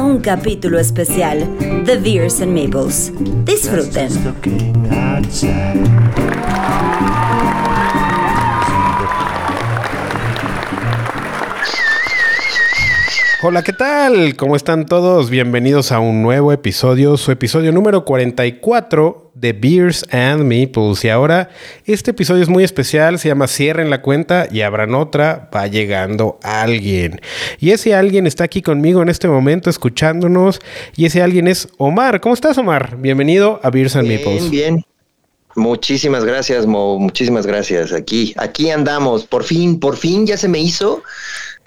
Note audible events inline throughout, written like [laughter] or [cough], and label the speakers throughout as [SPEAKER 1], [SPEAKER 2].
[SPEAKER 1] un capítulo especial de Beers and Maples. Disfruten.
[SPEAKER 2] Hola, ¿qué tal? ¿Cómo están todos? Bienvenidos a un nuevo episodio, su episodio número 44 de Beers and Meeples. Y ahora este episodio es muy especial, se llama Cierren la cuenta y abran otra, va llegando alguien. Y ese alguien está aquí conmigo en este momento escuchándonos y ese alguien es Omar. ¿Cómo estás, Omar? Bienvenido a Beers and
[SPEAKER 3] bien,
[SPEAKER 2] Meeples.
[SPEAKER 3] Bien, Muchísimas gracias, Mo. Muchísimas gracias. Aquí, aquí andamos. Por fin, por fin ya se me hizo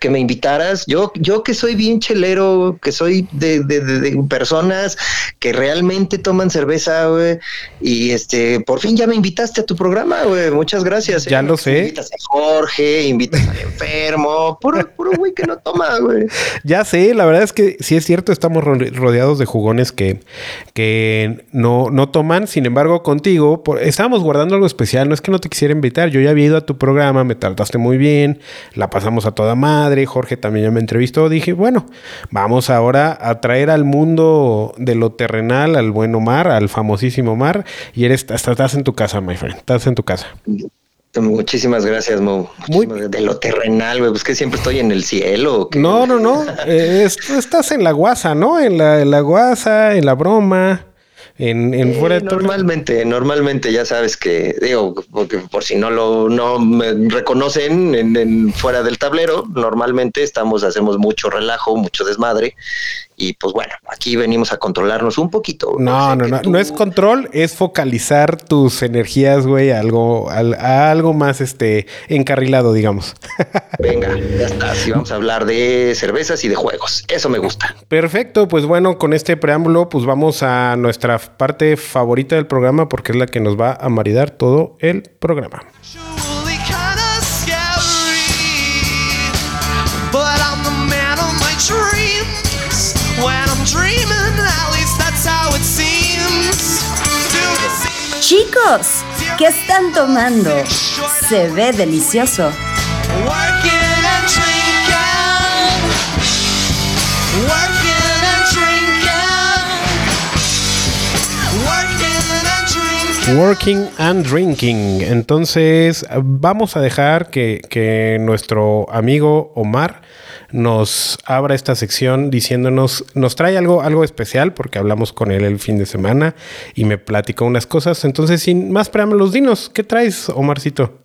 [SPEAKER 3] que me invitaras. Yo, yo que soy bien chelero, que soy de, de, de, personas que realmente toman cerveza, güey. Y este, por fin ya me invitaste a tu programa, güey. Muchas gracias.
[SPEAKER 2] Ya
[SPEAKER 3] ¿eh?
[SPEAKER 2] lo sé.
[SPEAKER 3] Invitas a Jorge, invitas al enfermo, puro, puro güey que no toma, güey.
[SPEAKER 2] Ya sé, la verdad es que sí es cierto, estamos rodeados de jugones que, que no, no toman. Sin embargo, contigo, por, estábamos guardando algo especial. No es que no te quisiera invitar. Yo ya había ido a tu programa, me trataste muy bien, la pasamos a toda madre. Jorge también ya me entrevistó. Dije, bueno, vamos ahora a traer al mundo de lo terrenal al buen Omar, al famosísimo Omar. Y eres, hasta estás en tu casa, my friend. Estás en tu casa.
[SPEAKER 3] Muchísimas gracias, Mo. Muchísimas Muy... De lo terrenal, güey. Pues que siempre estoy en el cielo.
[SPEAKER 2] No, no, no. [laughs] eh, estás en la guasa, ¿no? En la, en la guasa, en la broma. En, en
[SPEAKER 3] eh,
[SPEAKER 2] fuera de
[SPEAKER 3] normalmente, normalmente ya sabes que digo, porque por si no lo no me reconocen en, en, fuera del tablero, normalmente estamos, hacemos mucho relajo, mucho desmadre. Y pues bueno, aquí venimos a controlarnos un poquito.
[SPEAKER 2] No, no, no, tú... no es control, es focalizar tus energías, güey, a algo, a, a, algo más este encarrilado, digamos. [laughs]
[SPEAKER 3] Venga, ya está. Así vamos a hablar de cervezas y de juegos. Eso me gusta.
[SPEAKER 2] Perfecto, pues bueno, con este preámbulo, pues vamos a nuestra parte favorita del programa porque es la que nos va a maridar todo el programa.
[SPEAKER 1] Chicos, ¿qué están tomando? Se ve delicioso.
[SPEAKER 2] Working and Drinking. Entonces, vamos a dejar que, que, nuestro amigo Omar nos abra esta sección diciéndonos, nos trae algo, algo especial porque hablamos con él el fin de semana y me platicó unas cosas. Entonces, sin más preámbulos, dinos, ¿qué traes, Omarcito?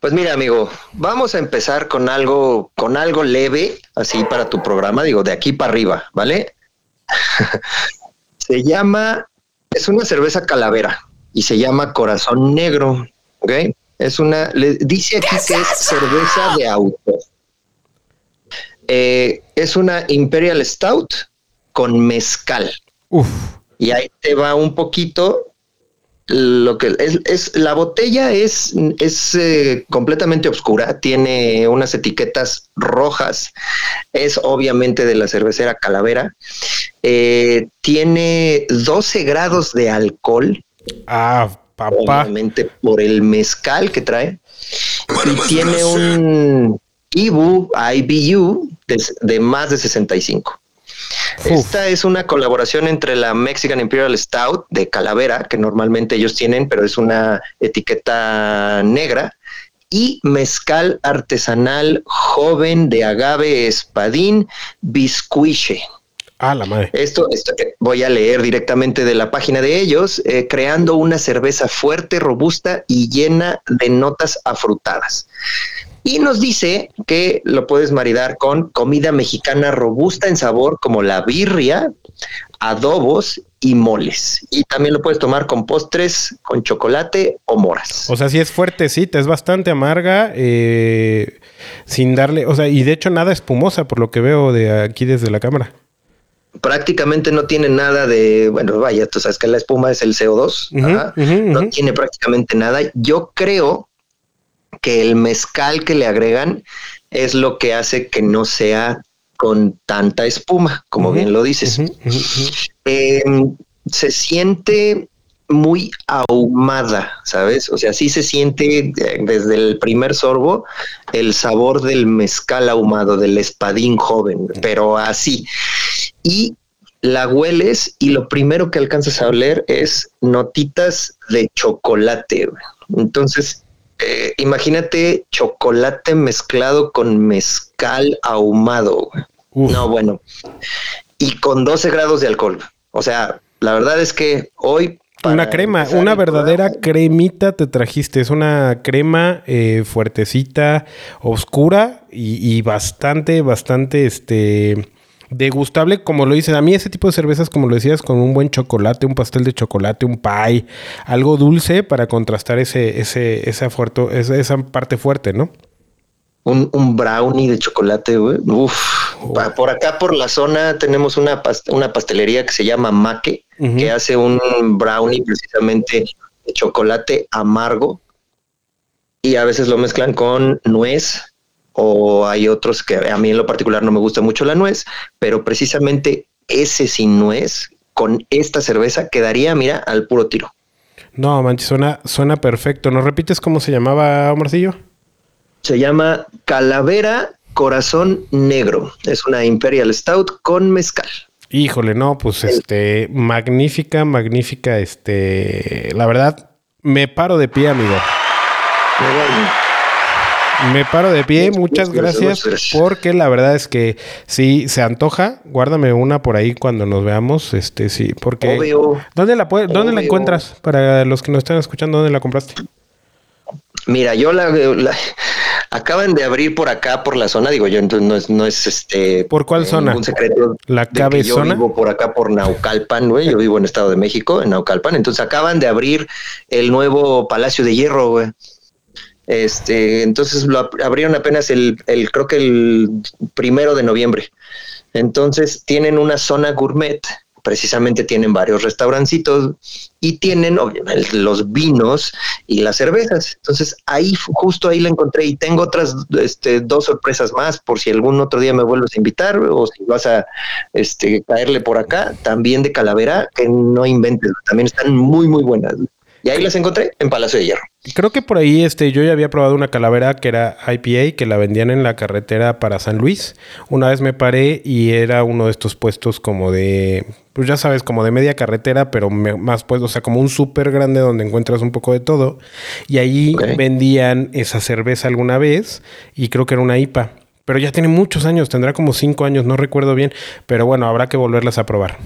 [SPEAKER 3] Pues mira, amigo, vamos a empezar con algo, con algo leve, así para tu programa, digo, de aquí para arriba, ¿vale? [laughs] Se llama, es una cerveza calavera y se llama Corazón Negro, ¿ok? Es una, le dice aquí que es cerveza de auto. Eh, es una Imperial Stout con mezcal.
[SPEAKER 2] Uf.
[SPEAKER 3] Y ahí te va un poquito lo que es, es la botella es, es eh, completamente oscura, tiene unas etiquetas rojas, es obviamente de la cervecera Calavera, eh, tiene 12 grados de alcohol.
[SPEAKER 2] Ah, papá.
[SPEAKER 3] Obviamente por el mezcal que trae. Y tiene un IBU, IBU de, de más de 65. Uf. Esta es una colaboración entre la Mexican Imperial Stout de Calavera, que normalmente ellos tienen, pero es una etiqueta negra, y mezcal artesanal joven de agave espadín biscuiche.
[SPEAKER 2] Ah, la madre.
[SPEAKER 3] Esto, esto voy a leer directamente de la página de ellos, eh, creando una cerveza fuerte, robusta y llena de notas afrutadas. Y nos dice que lo puedes maridar con comida mexicana robusta en sabor como la birria, adobos y moles. Y también lo puedes tomar con postres, con chocolate o moras.
[SPEAKER 2] O sea, sí es fuertecita, es bastante amarga, eh, sin darle, o sea, y de hecho nada espumosa por lo que veo de aquí desde la cámara.
[SPEAKER 3] Prácticamente no tiene nada de, bueno, vaya, tú sabes que la espuma es el CO2, uh -huh, uh -huh, no uh -huh. tiene prácticamente nada. Yo creo que el mezcal que le agregan es lo que hace que no sea con tanta espuma, como uh -huh. bien lo dices. Uh -huh. eh, se siente muy ahumada, ¿sabes? O sea, sí se siente desde el primer sorbo el sabor del mezcal ahumado, del espadín joven, pero así. y la hueles y lo primero que alcanzas a oler es notitas de chocolate. Entonces, eh, imagínate chocolate mezclado con mezcal ahumado. No, bueno. Y con 12 grados de alcohol. O sea, la verdad es que hoy...
[SPEAKER 2] Una crema, una verdadera cremita te trajiste. Es una crema eh, fuertecita, oscura y, y bastante, bastante, este degustable, como lo dices. A mí ese tipo de cervezas, como lo decías, con un buen chocolate, un pastel de chocolate, un pie, algo dulce para contrastar ese, ese, esa, fuerte, esa, parte fuerte, ¿no?
[SPEAKER 3] Un, un, brownie de chocolate, güey. Uf. Por acá, por la zona, tenemos una, una pastelería que se llama Maque, que hace un brownie precisamente de chocolate amargo y a veces lo mezclan con nuez o hay otros que a mí en lo particular no me gusta mucho la nuez, pero precisamente ese sin nuez con esta cerveza quedaría, mira, al puro tiro.
[SPEAKER 2] No, manches, suena, suena perfecto. ¿Nos repites cómo se llamaba, Marcillo?
[SPEAKER 3] Se llama Calavera Corazón Negro. Es una Imperial Stout con mezcal.
[SPEAKER 2] Híjole, no, pues este, magnífica, magnífica, este, la verdad, me paro de pie, amigo. Me paro de pie, muchas gracias, porque la verdad es que sí se antoja. Guárdame una por ahí cuando nos veamos, este sí, porque ¿Dónde la dónde la encuentras para los que nos están escuchando? ¿Dónde la compraste?
[SPEAKER 3] Mira, yo la, acaban de abrir por acá por la zona, digo yo, entonces no es no es este
[SPEAKER 2] ¿Por cuál zona?
[SPEAKER 3] Un secreto.
[SPEAKER 2] La cabezona.
[SPEAKER 3] Yo vivo por acá por Naucalpan, güey. Yo vivo en Estado de México, en Naucalpan, entonces acaban de abrir el nuevo Palacio de Hierro, güey. Este, entonces lo abrieron apenas el, el, creo que el primero de noviembre. Entonces tienen una zona gourmet, precisamente tienen varios restaurancitos y tienen los vinos y las cervezas. Entonces ahí, justo ahí la encontré y tengo otras este, dos sorpresas más por si algún otro día me vuelves a invitar o si vas a este, caerle por acá, también de calavera, que no inventes, también están muy, muy buenas. Y ahí las encontré en Palacio de Hierro.
[SPEAKER 2] Creo que por ahí este, yo ya había probado una calavera que era IPA, que la vendían en la carretera para San Luis. Una vez me paré y era uno de estos puestos como de, pues ya sabes, como de media carretera, pero más pues, o sea, como un súper grande donde encuentras un poco de todo. Y ahí vendían esa cerveza alguna vez y creo que era una IPA. Pero ya tiene muchos años, tendrá como cinco años, no recuerdo bien. Pero bueno, habrá que volverlas a probar.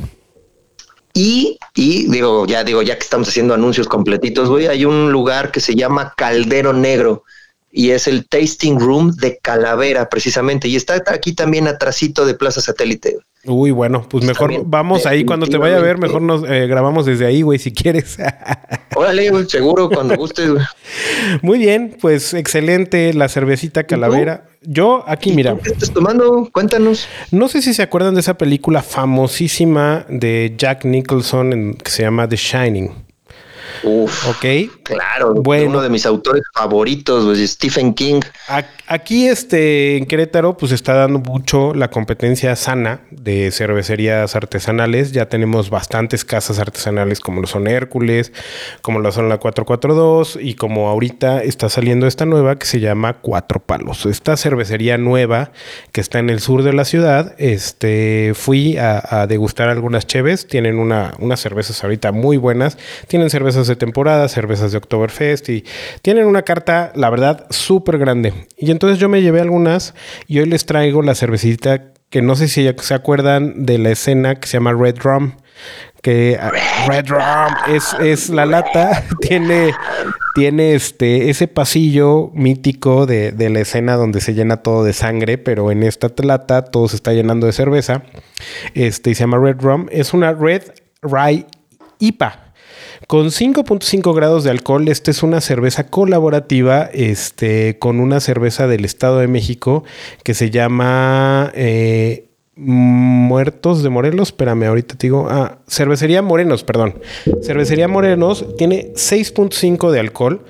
[SPEAKER 3] Y, y, digo, ya digo, ya que estamos haciendo anuncios completitos, güey, hay un lugar que se llama Caldero Negro y es el tasting room de Calavera, precisamente. Y está aquí también atrásito de Plaza Satélite.
[SPEAKER 2] Uy, bueno, pues mejor vamos ahí cuando te vaya a ver, mejor nos eh, grabamos desde ahí, güey, si quieres. [laughs]
[SPEAKER 3] Órale, güey, seguro, cuando gustes, güey.
[SPEAKER 2] Muy bien, pues excelente la cervecita calavera. Yo aquí, mira.
[SPEAKER 3] ¿Qué estás tomando? Cuéntanos.
[SPEAKER 2] No sé si se acuerdan de esa película famosísima de Jack Nicholson que se llama The Shining.
[SPEAKER 3] Uf, ok. Claro, bueno, uno de mis autores favoritos, Stephen King.
[SPEAKER 2] Aquí este, en Querétaro pues está dando mucho la competencia sana de cervecerías artesanales. Ya tenemos bastantes casas artesanales como lo son Hércules, como lo son la 442 y como ahorita está saliendo esta nueva que se llama Cuatro Palos. Esta cervecería nueva que está en el sur de la ciudad, este, fui a, degustar algunas cheves. Tienen una, unas cervezas ahorita muy buenas. Tienen cervezas de temporada, cervezas de Oktoberfest y tienen una carta, la verdad, súper grande. Y entonces yo me llevé algunas y hoy les traigo la cervecita que no sé si se acuerdan de la escena que se llama Red Drum. Que Red Drum es, es la lata, [laughs] tiene, tiene este, ese pasillo mítico de, de, la escena donde se llena todo de sangre, pero en esta lata todo se está llenando de cerveza. Este, y se llama Red Rum. Es una Red Rye IPA. Con 5.5 grados de alcohol, esta es una cerveza colaborativa este, con una cerveza del Estado de México que se llama eh, Muertos de Morelos. Espérame, ahorita te digo. Ah, Cervecería Morenos, perdón. Cervecería Morenos tiene 6.5 de alcohol.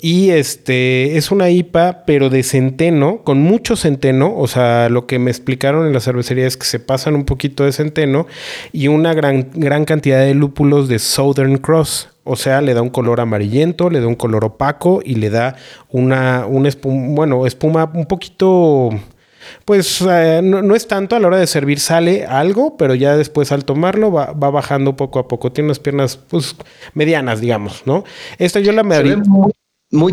[SPEAKER 2] Y este es una IPA, pero de centeno, con mucho centeno. O sea, lo que me explicaron en la cervecería es que se pasan un poquito de centeno y una gran, gran cantidad de lúpulos de Southern Cross. O sea, le da un color amarillento, le da un color opaco y le da una, una espuma, bueno, espuma un poquito pues eh, no, es tanto a la hora de servir, sale algo, pero ya después al tomarlo va, bajando poco a poco. Tiene unas piernas pues medianas, digamos, ¿no? Esta yo la me
[SPEAKER 3] muy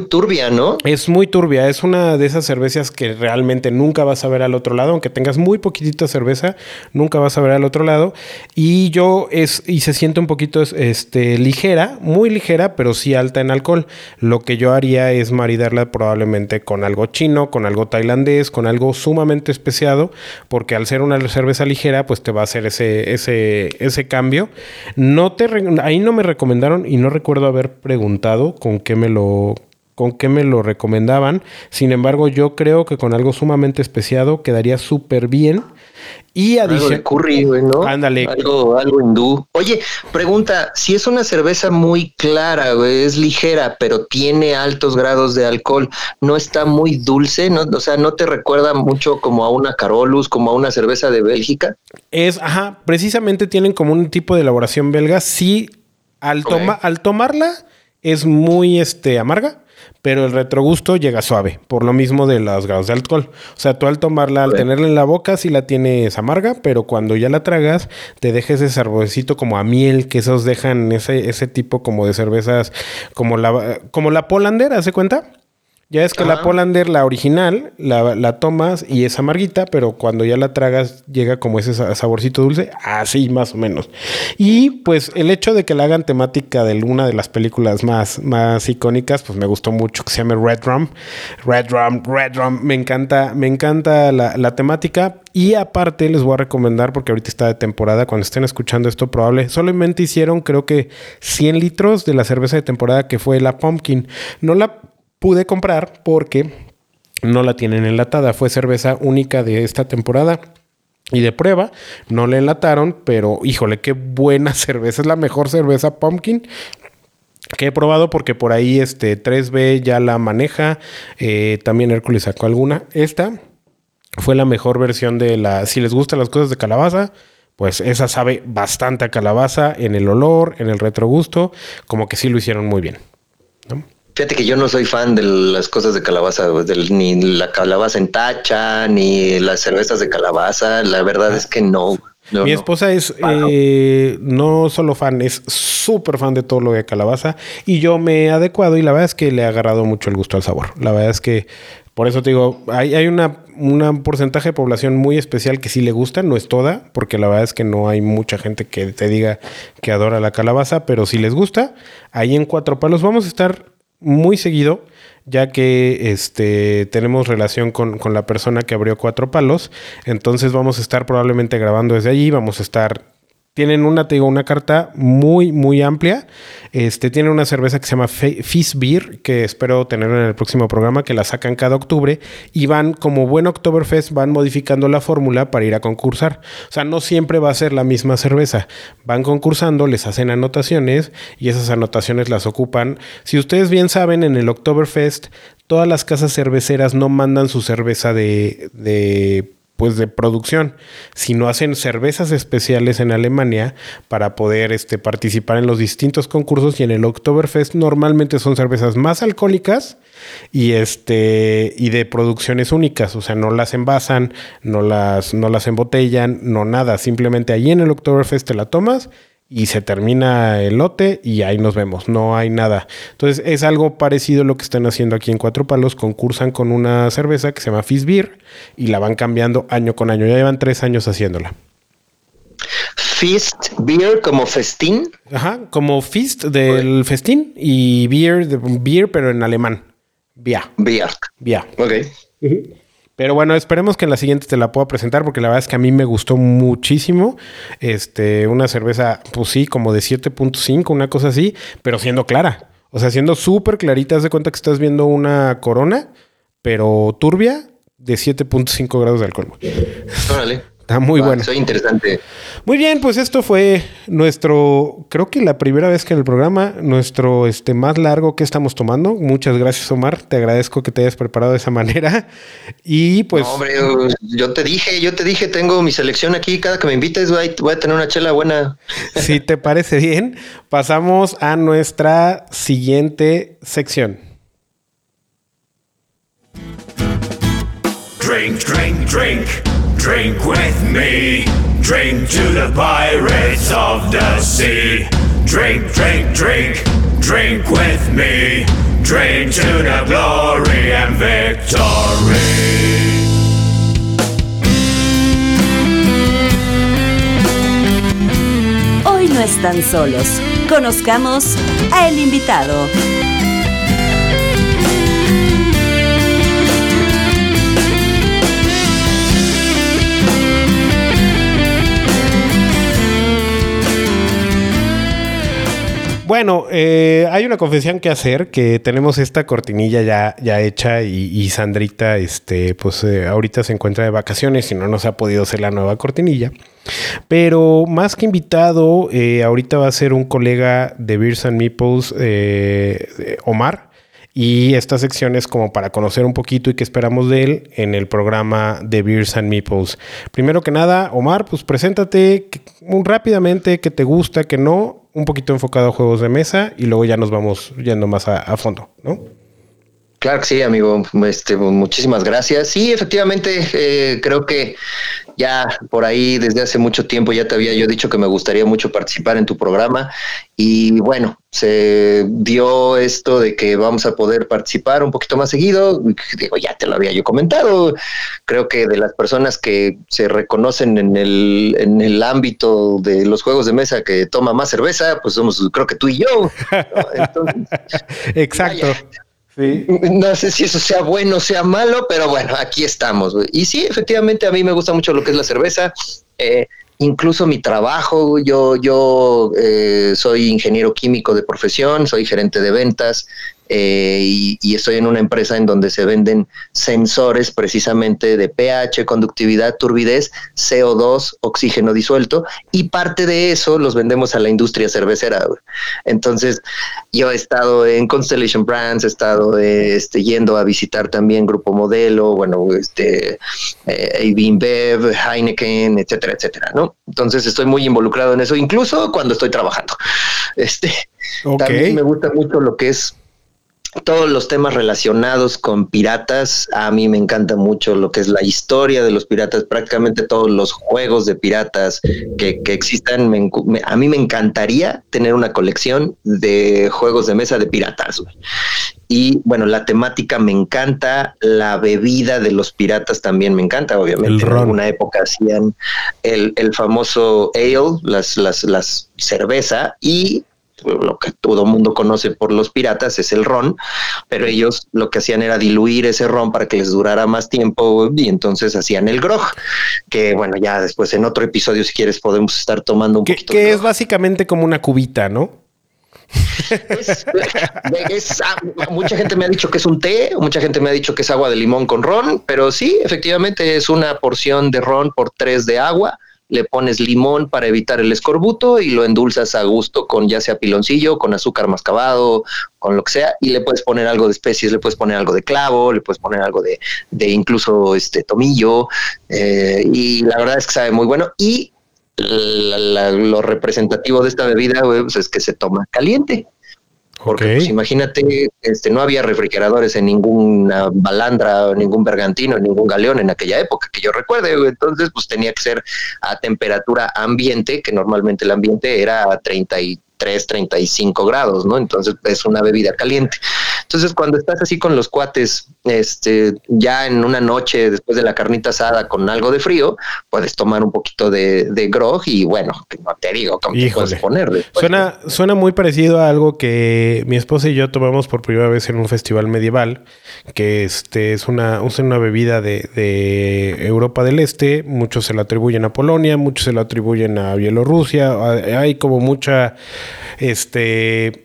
[SPEAKER 3] turbia, ¿no?
[SPEAKER 2] Es muy turbia, es una de esas cervezas que realmente nunca vas a ver al otro lado, aunque tengas muy poquitita cerveza, nunca vas a ver al otro lado. Y yo es, y se siente un poquito este, ligera, muy ligera, pero sí alta en alcohol. Lo que yo haría es maridarla probablemente con algo chino, con algo tailandés, con algo sumamente especiado, porque al ser una cerveza ligera, pues te va a hacer ese, ese, ese cambio. No te, ahí no me recomendaron y no recuerdo haber preguntado con qué me lo con qué me lo recomendaban. Sin embargo, yo creo que con algo sumamente especiado quedaría súper bien. Y
[SPEAKER 3] adicional. curry, ¿no?
[SPEAKER 2] Ándale.
[SPEAKER 3] Algo, algo hindú. Oye, pregunta: si es una cerveza muy clara, es ligera, pero tiene altos grados de alcohol, ¿no está muy dulce? ¿No? O sea, ¿no te recuerda mucho como a una Carolus, como a una cerveza de Bélgica?
[SPEAKER 2] Es, ajá, precisamente tienen como un tipo de elaboración belga. Sí, al, al tomarla es muy este, amarga pero el retrogusto llega suave, por lo mismo de los grados de alcohol. O sea, tú al tomarla, al tenerla en la boca, sí la tienes amarga, pero cuando ya la tragas, te deja ese saborcito como a miel, que esos dejan ese, ese tipo como de cervezas, como la, como la Polander, ¿hace cuenta? Ya es que la Polander, la original, la, tomas y es amarguita, pero cuando ya la tragas llega como ese saborcito dulce, así más o menos. Y pues el hecho de que la hagan temática de una de las películas más, más icónicas, pues me gustó mucho, que se llama Red Rum. Red Rum, Red Rum, me encanta, me encanta la, la temática. Y aparte les voy a recomendar, porque ahorita está de temporada, cuando estén escuchando esto probable, solamente hicieron creo que 100 litros de la cerveza de temporada que fue la Pumpkin. No la pude comprar porque no la tienen enlatada. Fue cerveza única de esta temporada. Y de prueba, no la enlataron, pero híjole, qué buena [laughs] cerveza. Es la mejor cerveza pumpkin que he probado porque por ahí este 3B ya la maneja. Eh, también Hércules sacó alguna. Esta fue la mejor versión de la... Si les gustan las cosas de calabaza, pues esa sabe bastante a calabaza en el olor, en el retrogusto, como que sí lo hicieron muy bien.
[SPEAKER 3] Fíjate que yo no soy fan de las cosas de calabaza, ni la calabaza en tacha, ni las cervezas de calabaza. La verdad es que no.
[SPEAKER 2] Mi esposa es eh, no solo fan, es súper fan de todo lo de calabaza. Y yo me he adecuado y la verdad es que le ha agarrado mucho el gusto al sabor. La verdad es que por eso te digo, hay, hay una, un porcentaje de población muy especial que sí le gusta, no es toda, porque la verdad es que no hay mucha gente que te diga que adora la calabaza, pero si les gusta, ahí en Cuatro Palos vamos a estar muy seguido, ya que este, tenemos relación con, con, la persona que abrió Cuatro Palos. Entonces vamos a estar probablemente grabando desde allí, vamos a estar tienen una, te una carta muy, muy amplia. Este, tienen una cerveza que se llama Fizz Beer, que espero tener en el próximo programa, que la sacan cada octubre. Y van, como buen Oktoberfest, van modificando la fórmula para ir a concursar. O sea, no siempre va a ser la misma cerveza. Van concursando, les hacen anotaciones y esas anotaciones las ocupan. Si ustedes bien saben, en el Oktoberfest, todas las casas cerveceras no mandan su cerveza de, de pues de producción, sino hacen cervezas especiales en Alemania para poder este, participar en los distintos concursos y en el Oktoberfest normalmente son cervezas más alcohólicas y este y de producciones únicas, o sea, no las envasan, no las no las embotellan, no nada, simplemente ahí en el Oktoberfest te la tomas y se termina el lote y ahí nos vemos, no hay nada. Entonces es algo parecido a lo que están haciendo aquí en Cuatro Palos, concursan con una cerveza que se llama Fizz Beer y la van cambiando año con año, ya llevan tres años haciéndola.
[SPEAKER 3] Fist Beer como festín.
[SPEAKER 2] Ajá, como Fist del festín y Beer, de, beer pero en alemán. Bia.
[SPEAKER 3] Bia.
[SPEAKER 2] Bia.
[SPEAKER 3] Ok.
[SPEAKER 2] Pero bueno, esperemos que en la siguiente te la pueda presentar porque la verdad es que a mí me gustó muchísimo. Este, una cerveza, pues sí, como de 7.5, una cosa así, pero siendo clara. O sea, siendo súper clarita, haz de cuenta que estás viendo una corona, pero turbia de 7.5 grados de alcohol.
[SPEAKER 3] Órale.
[SPEAKER 2] Está muy bueno.
[SPEAKER 3] Soy interesante.
[SPEAKER 2] Muy bien, pues esto fue nuestro, creo que la primera vez que en el programa, nuestro este más largo que estamos tomando. Muchas gracias, Omar. Te agradezco que te hayas preparado de esa [laughs] manera. Y pues.
[SPEAKER 3] hombre, yo te dije, yo te dije, tengo mi selección aquí. Cada que me invites, voy a tener una chela buena. [laughs]
[SPEAKER 2] Si te parece bien, pasamos a nuestra siguiente sección.
[SPEAKER 4] Drink, drink, drink, drink with me. Drink to the pirates of the sea. Drink, drink, drink, drink with me. Drink to the glory and victory.
[SPEAKER 1] Hoy no están solos. Conozcamos a el invitado.
[SPEAKER 2] Bueno, eh, hay una confesión que hacer, que tenemos esta cortinilla ya, ya hecha y, Sandrita, este, pues eh, ahorita se encuentra de vacaciones y no nos ha podido hacer la nueva cortinilla. Pero más que invitado, eh, ahorita va a ser un colega de Beers and Meeples, Omar. Y esta sección es como para conocer un poquito y qué esperamos de él en el programa de Beers and Meeples. Primero que nada, Omar, pues preséntate rápidamente, qué te gusta, qué no, un poquito enfocado a juegos de mesa y luego ya nos vamos yendo más a, fondo, ¿no?
[SPEAKER 3] Claro que sí, amigo. Este, muchísimas gracias. Sí, efectivamente, eh, creo que ya por ahí desde hace mucho tiempo ya te había yo dicho que me gustaría mucho participar en tu programa y bueno, se dio esto de que vamos a poder participar un poquito más seguido. Digo, ya te lo había yo comentado. Creo que de las personas que se reconocen en el, en el ámbito de los juegos de mesa que toma más cerveza, pues somos creo que tú y yo. [laughs]
[SPEAKER 2] Exacto.
[SPEAKER 3] No sé si eso sea bueno o sea malo, pero bueno, aquí estamos. Y sí, efectivamente, a mí me gusta mucho lo que es la cerveza. Eh, incluso mi trabajo, yo, yo eh, soy ingeniero químico de profesión, soy gerente de ventas, eh, y, estoy en una empresa en donde se venden sensores precisamente de pH, conductividad, turbidez, CO2, oxígeno disuelto y parte de eso los vendemos a la industria cervecera. Entonces yo he estado en Constellation Brands, he estado este, yendo a visitar también Grupo Modelo, bueno, este, eh, Bev, Heineken, etcétera, etcétera, ¿no? Entonces estoy muy involucrado en eso, incluso cuando estoy trabajando. Este, También me gusta mucho lo que es todos los temas relacionados con piratas. A mí me encanta mucho lo que es la historia de los piratas, prácticamente todos los juegos de piratas que, existan. a mí me encantaría tener una colección de juegos de mesa de piratas. Y bueno, la temática me encanta, la bebida de los piratas también me encanta, obviamente. En una época hacían el, el famoso ale, las, las, las cerveza, y lo que todo mundo conoce por los piratas es el ron, pero ellos lo que hacían era diluir ese ron para que les durara más tiempo y entonces hacían el grog, que bueno, ya después en otro episodio si quieres podemos estar tomando un poquito.
[SPEAKER 2] Que es básicamente como una cubita, ¿no?
[SPEAKER 3] Ah, mucha gente me ha dicho que es un té, mucha gente me ha dicho que es agua de limón con ron, pero sí, efectivamente es una porción de ron por tres de agua le pones limón para evitar el escorbuto y lo endulzas a gusto con ya sea piloncillo, con azúcar mascabado, con lo que sea, y le puedes poner algo de especies, le puedes poner algo de clavo, le puedes poner algo de, de incluso este tomillo, eh, y la verdad es que sabe muy bueno. Y lo representativo de esta bebida pues, es que se toma caliente. Porque pues, imagínate, este, no había refrigeradores en ninguna balandra, ningún bergantino, ningún galeón en aquella época que yo recuerde. Entonces, pues tenía que ser a temperatura ambiente, que normalmente el ambiente era a 30 y 3, 35 grados, ¿no? Entonces es una bebida caliente. Entonces cuando estás así con los cuates, este, ya en una noche después de la carnita asada con algo de frío, puedes tomar un poquito de, de grog y bueno, no te digo cómo te puedes poner.
[SPEAKER 2] Suena, suena muy parecido a algo que mi esposa y yo tomamos por primera vez en un festival medieval, que este es una, una bebida de, de Europa del Este, muchos se la atribuyen a Polonia, muchos se la atribuyen a Bielorrusia, hay como mucha este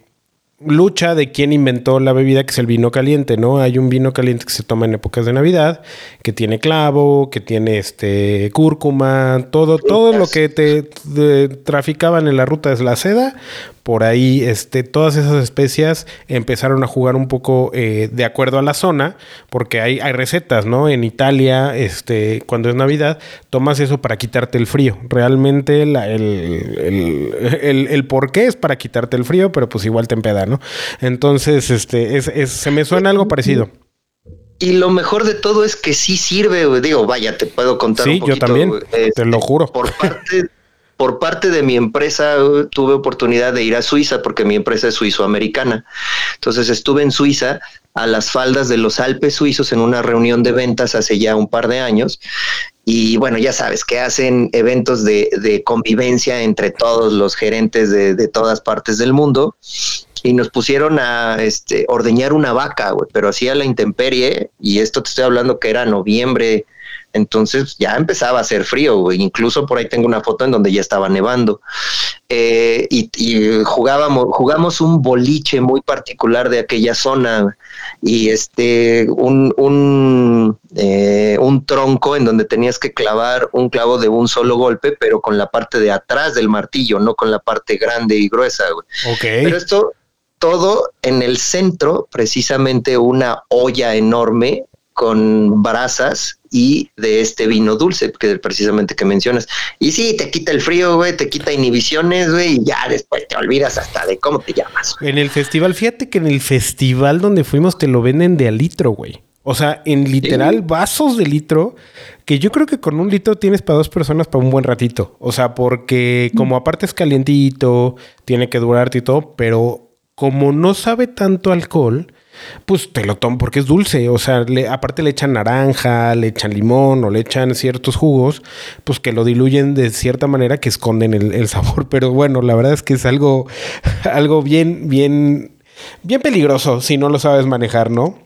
[SPEAKER 2] lucha de quién inventó la bebida que es el vino caliente, ¿no? Hay un vino caliente que se toma en épocas de Navidad, que tiene clavo, que tiene este cúrcuma, todo, todo lo que te, traficaban en la ruta de la seda, por ahí este, todas esas especias empezaron a jugar un poco eh, de acuerdo a la zona, porque hay, hay recetas, ¿no? En Italia, este, cuando es Navidad, tomas eso para quitarte el frío. Realmente el, el, el, por qué es para quitarte el frío, pero pues igual te empeda, ¿no? Entonces, este, es, se me suena algo parecido.
[SPEAKER 3] y lo mejor de todo es que sí sirve. Digo, vaya, te puedo contar
[SPEAKER 2] Sí,
[SPEAKER 3] un poquito.
[SPEAKER 2] yo también, te lo juro.
[SPEAKER 3] Por parte, por parte de mi empresa, güey, tuve oportunidad de ir a Suiza porque mi empresa es suizoamericana. Entonces estuve en Suiza a las faldas de los Alpes suizos en una reunión de ventas hace ya un par de años. Y bueno, ya sabes que hacen eventos de, de convivencia entre todos los gerentes de, de todas partes del mundo y nos pusieron a este, ordeñar una vaca, güey, pero así a la intemperie, y esto te estoy hablando que era noviembre, entonces ya empezaba a hacer frío, güey. incluso por ahí tengo una foto en donde ya estaba nevando. Eh, y, y jugábamos, jugamos un boliche muy particular de aquella zona y este un, un, eh, un tronco en donde tenías que clavar un clavo de un solo golpe, pero con la parte de atrás del martillo, no con la parte grande y gruesa. güey. Pero esto todo en el centro, precisamente una olla enorme con brasas y de este vino dulce, que precisamente que mencionas. Y sí, te quita el frío, güey, te quita inhibiciones, güey, y ya después te olvidas hasta de cómo te llamas.
[SPEAKER 2] En el festival, fíjate que en el festival donde fuimos te lo venden de a litro, güey. O sea, en literal
[SPEAKER 3] Sí.
[SPEAKER 2] vasos de litro, que yo creo que con un litro tienes para dos personas para un buen ratito. O sea, porque como aparte es calientito, tiene que durarte y todo, pero como no sabe tanto alcohol, pues te lo tomo porque es dulce. O sea, le- aparte le echan naranja, le echan limón o le echan ciertos jugos, pues que lo diluyen de cierta manera que esconden el, el sabor. [laughs] Pero bueno, la verdad es que es algo, [laughs] algo bien, bien, bien peligroso si no lo sabes manejar, ¿no?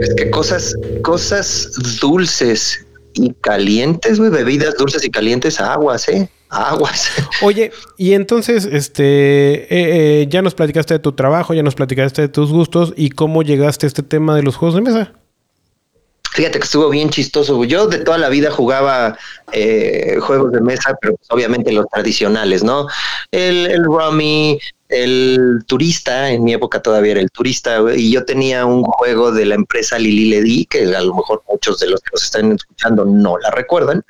[SPEAKER 3] Es que cosas, cosas dulces y calientes, güey, bebidas dulces y calientes, aguas, eh, aguas. [laughs]
[SPEAKER 2] Oye, y entonces, este, eh, eh, ya nos platicaste de tu trabajo, ya nos platicaste de tus gustos y cómo llegaste a este tema de los juegos de mesa.
[SPEAKER 3] Fíjate que estuvo bien chistoso. Yo de toda la vida jugaba eh, juegos de mesa, pero pues, obviamente los tradicionales, ¿no? El, el Rummy, el turista, en mi época todavía era el turista, y yo tenía un juego de la empresa Lili Ledi, que a lo mejor muchos de los que nos están escuchando no la recuerdan,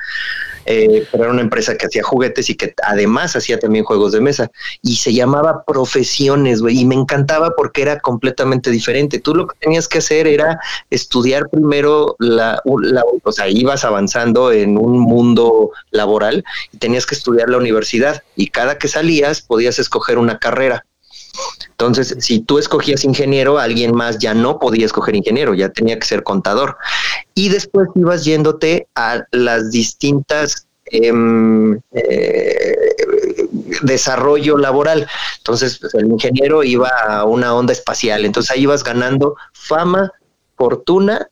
[SPEAKER 3] eh, pero era una empresa que hacía juguetes y que además hacía también juegos de mesa y se llamaba Profesiones, güey, y me encantaba porque era completamente diferente. Tú lo que tenías que hacer era estudiar primero la, la- o sea, ibas avanzando en un mundo laboral y tenías que estudiar la universidad y cada que salías podías escoger una carrera. Entonces, si tú escogías ingeniero, alguien más ya no podía escoger ingeniero, ya tenía que ser contador. Y después ibas yéndote a las distintas em, eh, desarrollo laboral. Entonces, pues, el ingeniero iba a una onda espacial. Entonces, ahí ibas ganando fama, fortuna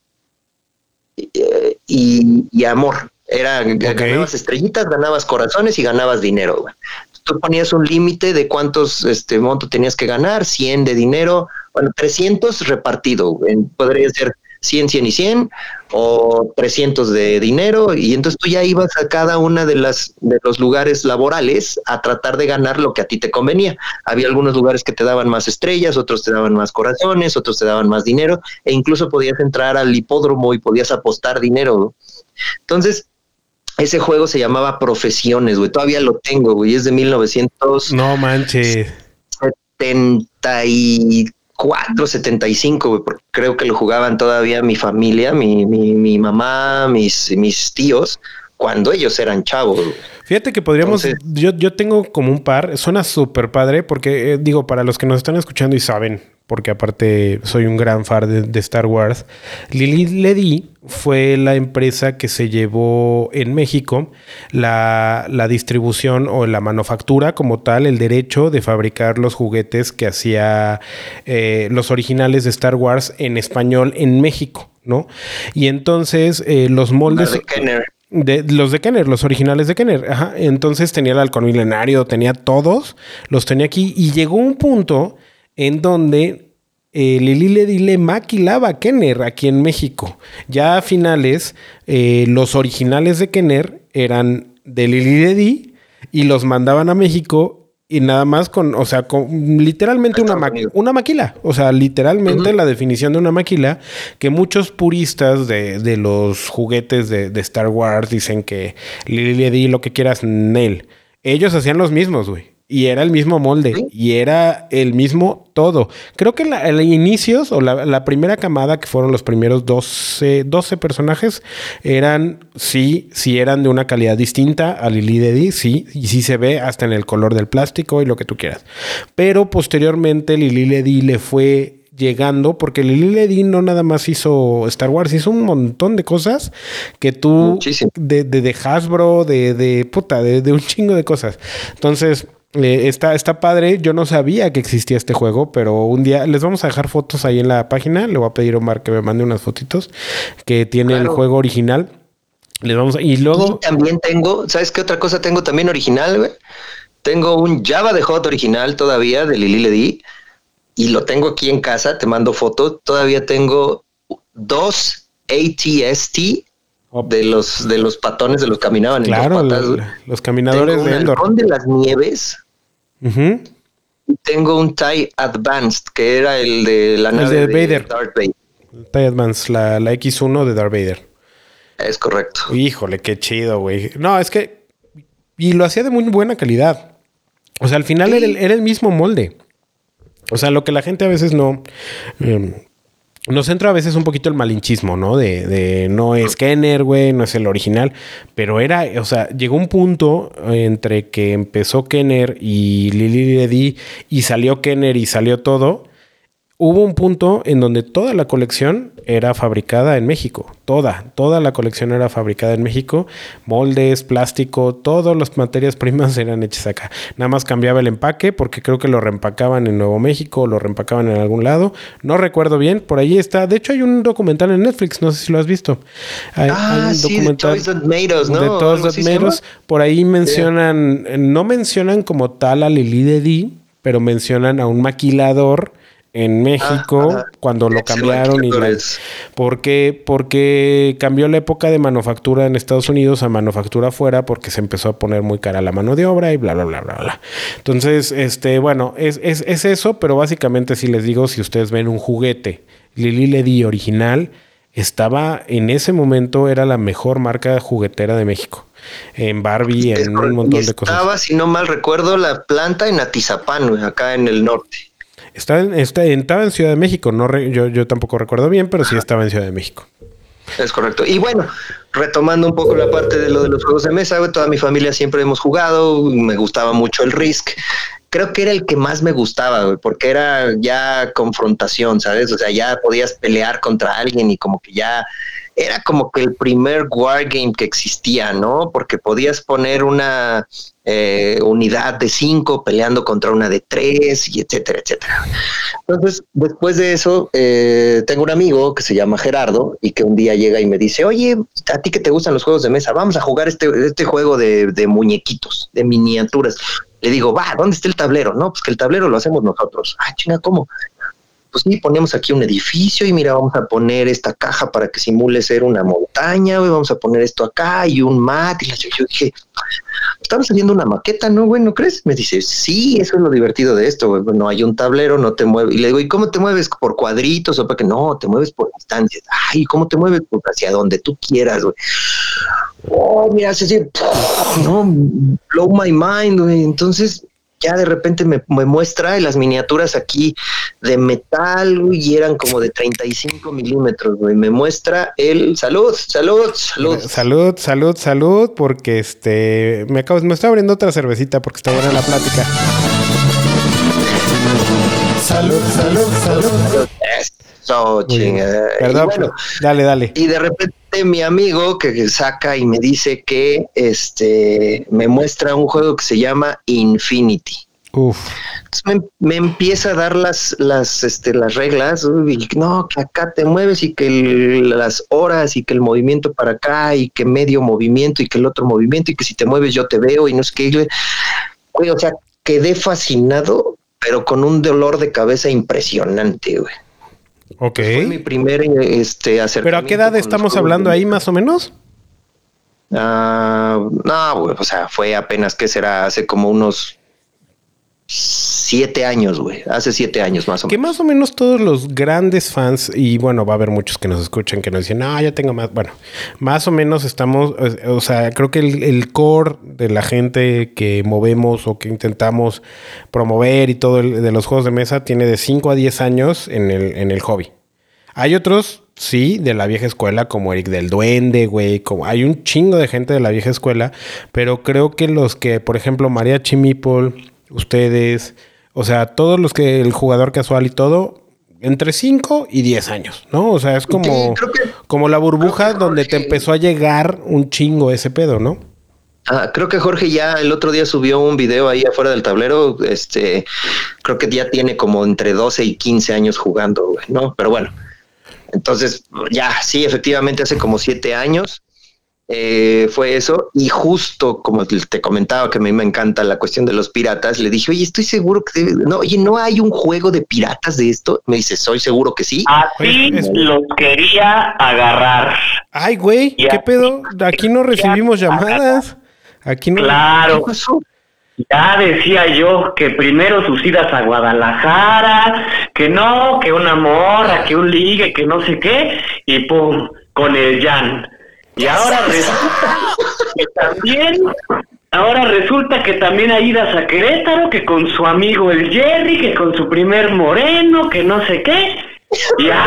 [SPEAKER 3] eh, y, y amor. Era, ganabas estrellitas, ganabas corazones y ganabas dinero. güey. Tú ponías un límite de cuántos este monto tenías que ganar, 100 de dinero, bueno, 300 repartido, güey. podría ser 100, 100 y 100 o 300 de dinero y entonces tú ya ibas a cada una de las de los lugares laborales a tratar de ganar lo que a ti te convenía. Había algunos lugares que te daban más estrellas, otros te daban más corazones, otros te daban más dinero e incluso podías entrar al hipódromo y podías apostar dinero. Entonces, ese juego se llamaba Profesiones, güey. Todavía lo tengo, güey. Es de 1974,
[SPEAKER 2] No manches.
[SPEAKER 3] 75, güey. Porque creo que lo jugaban todavía mi familia, mi, mi, mi mamá, mis, mis tíos, cuando ellos eran chavos.
[SPEAKER 2] Fíjate que podríamos,
[SPEAKER 3] Entonces-
[SPEAKER 2] yo, yo tengo como un par, suena súper padre porque eh, digo, para los que nos están escuchando y saben, porque aparte soy un gran fan de, de Star Wars, Lili Ledy fue la empresa que se llevó en México la, la distribución o la manufactura como tal, el derecho de fabricar los juguetes que hacía eh, los originales de Star Wars en español en México, ¿no? Y entonces eh, los moldes...
[SPEAKER 3] de Kenner.
[SPEAKER 2] De, los de Kenner, los originales de Kenner. Ajá. Entonces tenía el halcón milenario, tenía todos, los tenía aquí. Y llegó un punto en donde eh, Lili Ledy le maquilaba a Kenner aquí en México. Ya a finales, eh, los originales de Kenner eran de Lili Ledy y los mandaban a México y nada más con, o sea, con literalmente una, ma- una maquila. O sea, literalmente la definición de una maquila que muchos puristas de, de los juguetes de, de Star Wars dicen que Lili Ledy lo que quieras, Nel. Ellos hacían los mismos, güey. Y era el mismo molde y era el mismo todo. Creo que la, inicios o la, primera camada, que fueron los primeros 12, 12 personajes, eran, sí, sí eran de una calidad distinta a Lily Ledy, sí, y sí se ve hasta en el color del plástico y lo que tú quieras. Pero posteriormente Lily Ledy le fue llegando, porque Lily Ledy no nada más hizo Star Wars, hizo un montón de cosas que tú, de, de, Hasbro, de, de puta, de, de un chingo de cosas. Entonces, eh, está, está padre. Yo no sabía que existía este juego, pero un día les vamos a dejar fotos ahí en la página. Le voy a pedir a Omar que me mande unas fotitos que tiene el juego original. Les vamos a, y luego.
[SPEAKER 3] también tengo, ¿sabes qué otra cosa tengo también original? Tengo un Java de Hot original todavía de Lili Ledi y lo tengo aquí en casa. Te mando fotos. Todavía tengo dos ATST de los de los patones de los caminaban
[SPEAKER 2] claro, en patas. los caminadores de
[SPEAKER 3] Endor. de las nieves. y tengo un TIE Advanced, que era el de la nave de, Vader. Darth Vader.
[SPEAKER 2] TIE Advanced, la, la, X1 de Darth Vader.
[SPEAKER 3] Es correcto.
[SPEAKER 2] Híjole, qué chido, güey. No, es que. Y lo hacía de muy buena calidad. O sea, al final era, el, era, el, mismo molde. O sea, lo que la gente a veces no. Em, nos entra a veces un poquito el malinchismo, ¿no? De, de no es Kenner, güey, no es el original, pero era, o sea, llegó un punto entre que empezó Kenner y Lily Ledy y salió Kenner y salió todo, hubo un punto en donde toda la colección era fabricada en México. Toda, toda la colección era fabricada en México. Moldes, plástico, todas las materias primas [laughs] eran hechas acá. Nada más cambiaba el empaque porque creo que lo reempacaban en Nuevo México, lo reempacaban en algún lado. No recuerdo bien, por ahí está. De hecho, hay un documental en Netflix, no sé si lo has visto.
[SPEAKER 3] Hay, ah, un sí, documental de Toys That Made Us, ¿no?
[SPEAKER 2] De Toys. Por ahí mencionan, no mencionan como tal a Lili de pero mencionan a un maquilador en México cuando lo cambiaron y porque porque cambió la época de manufactura en Estados Unidos a manufactura afuera porque se empezó a poner muy cara la mano de obra y bla bla bla bla bla. Entonces este bueno es, es, es eso pero básicamente si les digo si ustedes ven un juguete Lili Ledy original estaba en ese momento era la mejor marca juguetera de México. En Barbie, en un montón de cosas.
[SPEAKER 3] Estaba, si no mal recuerdo, la planta en Atizapán, acá en el norte.
[SPEAKER 2] Está, estaba en Ciudad de México, no yo, yo tampoco recuerdo bien, pero sí estaba en Ciudad de México.
[SPEAKER 3] Es correcto. Y bueno, retomando un poco la parte de lo de los juegos de mesa, toda mi familia siempre hemos jugado, me gustaba mucho el Risk. Creo que era el que más me gustaba, porque era ya confrontación, ¿sabes? O sea, ya podías pelear contra alguien y como que ya era como que el primer wargame que existía, ¿no? Porque podías poner una eh, unidad de cinco peleando contra una de tres y etcétera, etcétera. Entonces, después de eso, eh, tengo un amigo que se llama Gerardo y que un día llega y me dice, oye, a ti que te gustan los juegos de mesa, vamos a jugar este, este juego de, de muñequitos, de miniaturas. Le digo, va, ¿dónde está el tablero? No, pues que el tablero lo hacemos nosotros. Ah, chinga, ¿cómo? Pues sí, ponemos aquí un edificio y mira, vamos a poner esta caja para que simule ser una montaña, güey, vamos a poner esto acá y un mat. Y yo dije, estamos haciendo una maqueta, ¿no, güey? ¿No crees? Me dice, sí, eso es lo divertido de esto, güey. No hay un tablero, no te mueves. Y le digo, ¿y cómo te mueves? ¿Por cuadritos o para que no? Te mueves por distancias. Ay, ¿cómo te mueves? Pues hacia donde tú quieras, güey. Oh, mira, así, no, blow my mind, güey. Entonces, ya de repente me, muestra las miniaturas aquí de metal y eran como de 35 milímetros, güey. Me muestra el salud, salud, salud.
[SPEAKER 2] Salud, salud, salud, porque este me acabo, me está abriendo otra cervecita porque está buena la plática.
[SPEAKER 3] Salud, salud, salud. Chingada.
[SPEAKER 2] Perdón, dale, dale.
[SPEAKER 3] Y de repente mi amigo que saca y me dice que este me muestra un juego que se llama Infinity.
[SPEAKER 2] Uf.
[SPEAKER 3] me, empieza a dar las, las, este, las reglas, y no, que acá te mueves y que las horas y que el movimiento para acá y que medio movimiento y que el otro movimiento y que si te mueves yo te veo y no sé qué. o sea, quedé fascinado, pero con un dolor de cabeza impresionante, güey.
[SPEAKER 2] Ok.
[SPEAKER 3] fue mi primer este,
[SPEAKER 2] ¿Pero a qué edad estamos hablando ahí más o menos?
[SPEAKER 3] Ah, no, o sea, fue apenas que será hace como unos siete años, güey. Hace siete años más o menos.
[SPEAKER 2] Que más o menos todos los grandes fans, y bueno, va a haber muchos que nos escuchan que nos dicen, no, ya tengo más. Bueno, más o menos estamos, o sea, creo que el, el core de la gente que movemos o que intentamos promover y todo el, de los juegos de mesa tiene de 5 a 10 años en el, en el hobby. Hay otros, sí, de la vieja escuela, como Eric del Duende, güey. Como, hay un chingo de gente de la vieja escuela, pero creo que los que, por ejemplo, María Chimipol, ustedes, o sea, todos los que el jugador casual y todo, entre 5 y 10 años, ¿no? O sea, es como,
[SPEAKER 3] Sí, creo que-
[SPEAKER 2] como la burbuja donde te empezó a llegar un chingo ese pedo, ¿no?
[SPEAKER 3] Ah, creo que Jorge ya el otro día subió un video ahí afuera del tablero. Este, creo que ya tiene como entre 12 y 15 años jugando, ¿no? Pero bueno, entonces ya, sí, efectivamente hace como siete años eh, fue eso. Y justo como te comentaba que a mí me encanta la cuestión de los piratas, le dije, oye, estoy seguro que debe- no, oye, no hay un juego de piratas de esto. Me dice, soy seguro que sí.
[SPEAKER 5] Así
[SPEAKER 2] Es-
[SPEAKER 5] los quería agarrar.
[SPEAKER 2] Ay, güey. ¿qué pedo? Aquí no recibimos llamadas. Aquí no.
[SPEAKER 5] Claro,
[SPEAKER 3] ¿Qué pasó?
[SPEAKER 5] ya decía yo que primero sus idas a Guadalajara, que no, que una morra, que un ligue, que no sé qué, y pum, con el Jan. Y ahora resulta que también, ahora resulta que también hay idas a Querétaro, que con su amigo el Jerry, que con su primer moreno, que no sé qué. Ya,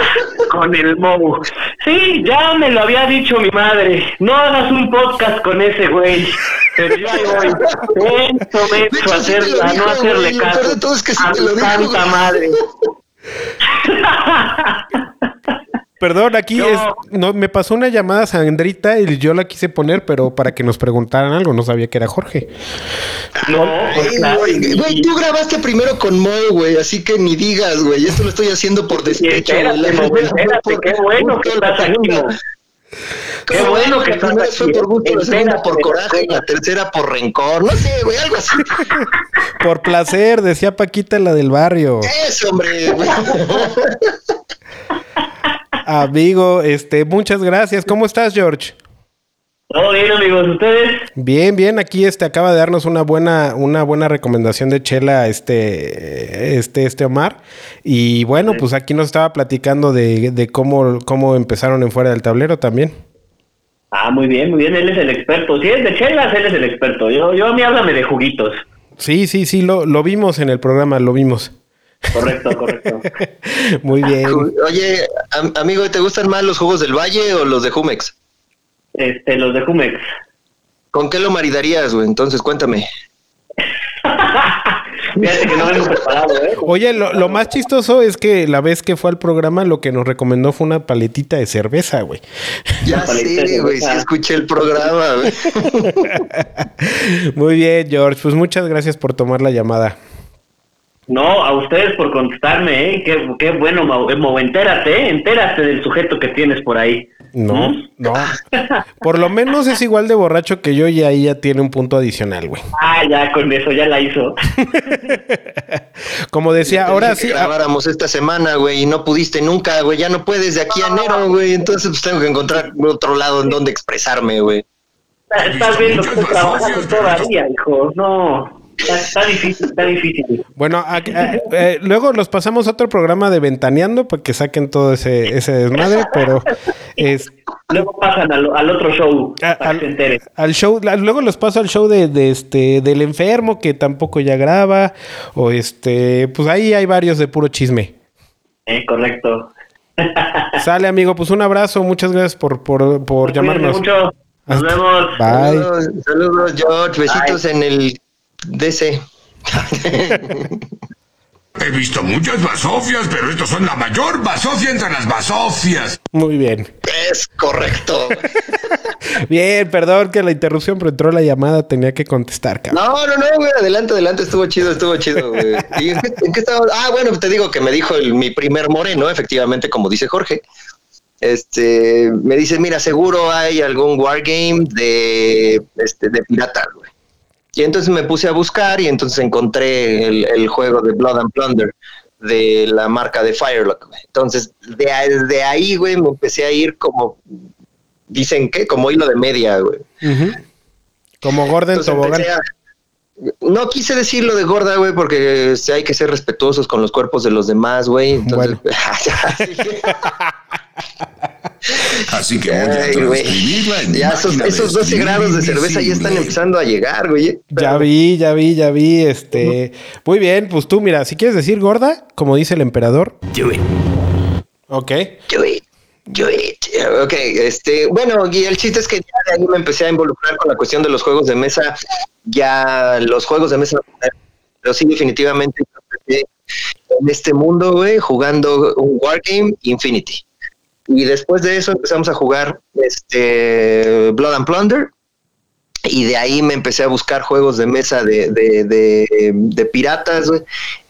[SPEAKER 5] con el Mou. Sí, ya me lo había dicho mi madre. No hagas un podcast con ese güey. Pero yo ahí voy.
[SPEAKER 3] De
[SPEAKER 5] menso,
[SPEAKER 3] sí
[SPEAKER 5] hacer,
[SPEAKER 3] lo
[SPEAKER 5] a no hacerle caso.
[SPEAKER 3] es que sí
[SPEAKER 5] a mi
[SPEAKER 3] dijo,
[SPEAKER 5] santa
[SPEAKER 3] güey.
[SPEAKER 5] madre. [laughs]
[SPEAKER 2] Perdón, aquí
[SPEAKER 5] No.
[SPEAKER 2] es, no, me pasó una llamada Sandrita y yo la quise poner, pero para que nos preguntaran algo, no sabía que era Jorge.
[SPEAKER 5] No, pues
[SPEAKER 3] güey, güey, tú grabaste primero con Mo, güey, así que ni digas, güey. Esto lo estoy haciendo por despecho, güey.
[SPEAKER 5] espérate, Mo, qué bueno que estás aquí.
[SPEAKER 3] Qué
[SPEAKER 5] bueno
[SPEAKER 3] bueno
[SPEAKER 5] que
[SPEAKER 3] la primera fue por gusto, la segunda por coraje, la tercera por rencor, no sé, güey, algo así.
[SPEAKER 2] Por placer, decía Paquita la del barrio.
[SPEAKER 3] Eso, hombre.
[SPEAKER 2] Amigo, este, muchas gracias. ¿Cómo estás, George?
[SPEAKER 5] Todo bien, amigos, ¿ustedes?
[SPEAKER 2] Bien, bien, aquí este acaba de darnos una buena, una buena recomendación de Chela, este, este, este Omar. Y bueno, pues aquí nos estaba platicando de, de cómo, cómo empezaron en fuera del tablero también.
[SPEAKER 5] Ah, muy bien, muy bien, él es el experto. Si es de chelas, él es el experto. Yo, yo a mí háblame de juguitos.
[SPEAKER 2] Sí, sí, sí, lo, lo vimos en el programa, lo vimos.
[SPEAKER 5] Correcto, correcto. [laughs]
[SPEAKER 2] Muy bien.
[SPEAKER 3] Oye, am- amigo, ¿te gustan más los juegos del Valle o los de Jumex?
[SPEAKER 5] Este, los de Jumex.
[SPEAKER 3] ¿Con qué lo maridarías, güey? Entonces, cuéntame. [laughs]
[SPEAKER 5] Fíjate que no vengo preparado, ¿eh?
[SPEAKER 2] Oye, lo, lo más chistoso es que la vez que fue al programa, lo que nos recomendó fue una paletita de cerveza, güey. [laughs]
[SPEAKER 3] Ya sé, güey, sí escuché el programa, güey.
[SPEAKER 2] Muy bien, George. Pues muchas gracias por tomar la llamada.
[SPEAKER 5] No, a ustedes por contestarme, ¿eh? Qué, qué bueno, Mau. Eh, Mau, entérate, ¿eh? Entérate del sujeto que tienes por ahí.
[SPEAKER 2] No,
[SPEAKER 5] ¿Mm?
[SPEAKER 2] no. [laughs] Por lo menos es igual de borracho que yo y ahí ya tiene un punto adicional, güey.
[SPEAKER 5] Ah, ya, con eso ya la hizo. [laughs]
[SPEAKER 2] Como decía, ahora
[SPEAKER 3] que
[SPEAKER 2] sí. ah,
[SPEAKER 3] grabáramos esta semana, güey, y no pudiste nunca, güey. Ya no puedes de aquí a enero, güey. Entonces, pues tengo que encontrar otro lado en donde expresarme, güey.
[SPEAKER 5] Estás viendo que
[SPEAKER 4] pero
[SPEAKER 5] todavía, hijo. No, está, está difícil, está difícil.
[SPEAKER 2] Bueno, a- a- eh, luego los pasamos a otro programa de Ventaneando para que saquen todo ese, ese desmadre, pero es,
[SPEAKER 5] Luego pasan al, al otro show
[SPEAKER 2] a-
[SPEAKER 5] para que se
[SPEAKER 2] al,
[SPEAKER 5] enteren.
[SPEAKER 2] al show, luego los paso al show de, de este del enfermo que tampoco ya graba, o este, pues ahí hay varios de puro chisme.
[SPEAKER 5] Eh, correcto. [laughs]
[SPEAKER 2] Sale amigo, pues un abrazo, muchas gracias por, por, por
[SPEAKER 5] Cuídense
[SPEAKER 2] llamarnos.
[SPEAKER 5] mucho. Nos
[SPEAKER 2] Hasta-
[SPEAKER 5] vemos.
[SPEAKER 2] Bye.
[SPEAKER 3] Saludos, saludos, George. Besitos en el DC.
[SPEAKER 4] He visto muchas basofias, pero estos son la mayor basofia entre las basofias.
[SPEAKER 2] Muy bien.
[SPEAKER 3] es correcto.
[SPEAKER 2] Bien, perdón que la interrupción, pero entró la llamada, tenía que contestar, cabrón.
[SPEAKER 3] No, no, no, güey. Adelante, adelante. Estuvo chido, estuvo chido, güey. ¿Y en qué, en qué estaba? Ah, bueno, te digo que me dijo el- mi primer moreno, efectivamente, como dice Jorge. Este, me dice, mira, seguro hay algún wargame de, este, de piratas, güey. Y entonces me puse a buscar y entonces encontré el, el juego de Blood and Plunder de la marca de Firelock. Entonces, de, desde ahí, güey, me empecé a ir como, dicen que, como hilo de media, güey.
[SPEAKER 2] Ujú. Como Gordon
[SPEAKER 3] Entonces
[SPEAKER 2] Tobogán.
[SPEAKER 3] a- No quise decir lo de gorda, güey, porque este, hay que ser respetuosos con los cuerpos de los demás, güey. Entonces, [laughs] [laughs] [laughs]
[SPEAKER 4] Así que voy a
[SPEAKER 3] Ay, güey.
[SPEAKER 4] transcribirla en mi
[SPEAKER 3] ya esos, esos 12
[SPEAKER 4] escribir
[SPEAKER 3] grados de cerveza ya están empezando a llegar, güey.
[SPEAKER 2] Ya vi, ya vi, ya vi. Este. Muy bien, pues tú, mira, si quieres decir gorda, como dice el emperador.
[SPEAKER 4] Do it.
[SPEAKER 2] Ok.
[SPEAKER 3] Do it. Do it. Ok, este, bueno, y el chiste es que ya de ahí me empecé a involucrar con la cuestión de los juegos de mesa. Ya los juegos de mesa, pero sí, definitivamente empecé en este mundo, güey, jugando un Wargame Infinity. Y después de eso empezamos a jugar este Blood and Plunder. Y de ahí me empecé a buscar juegos de mesa de, de, piratas.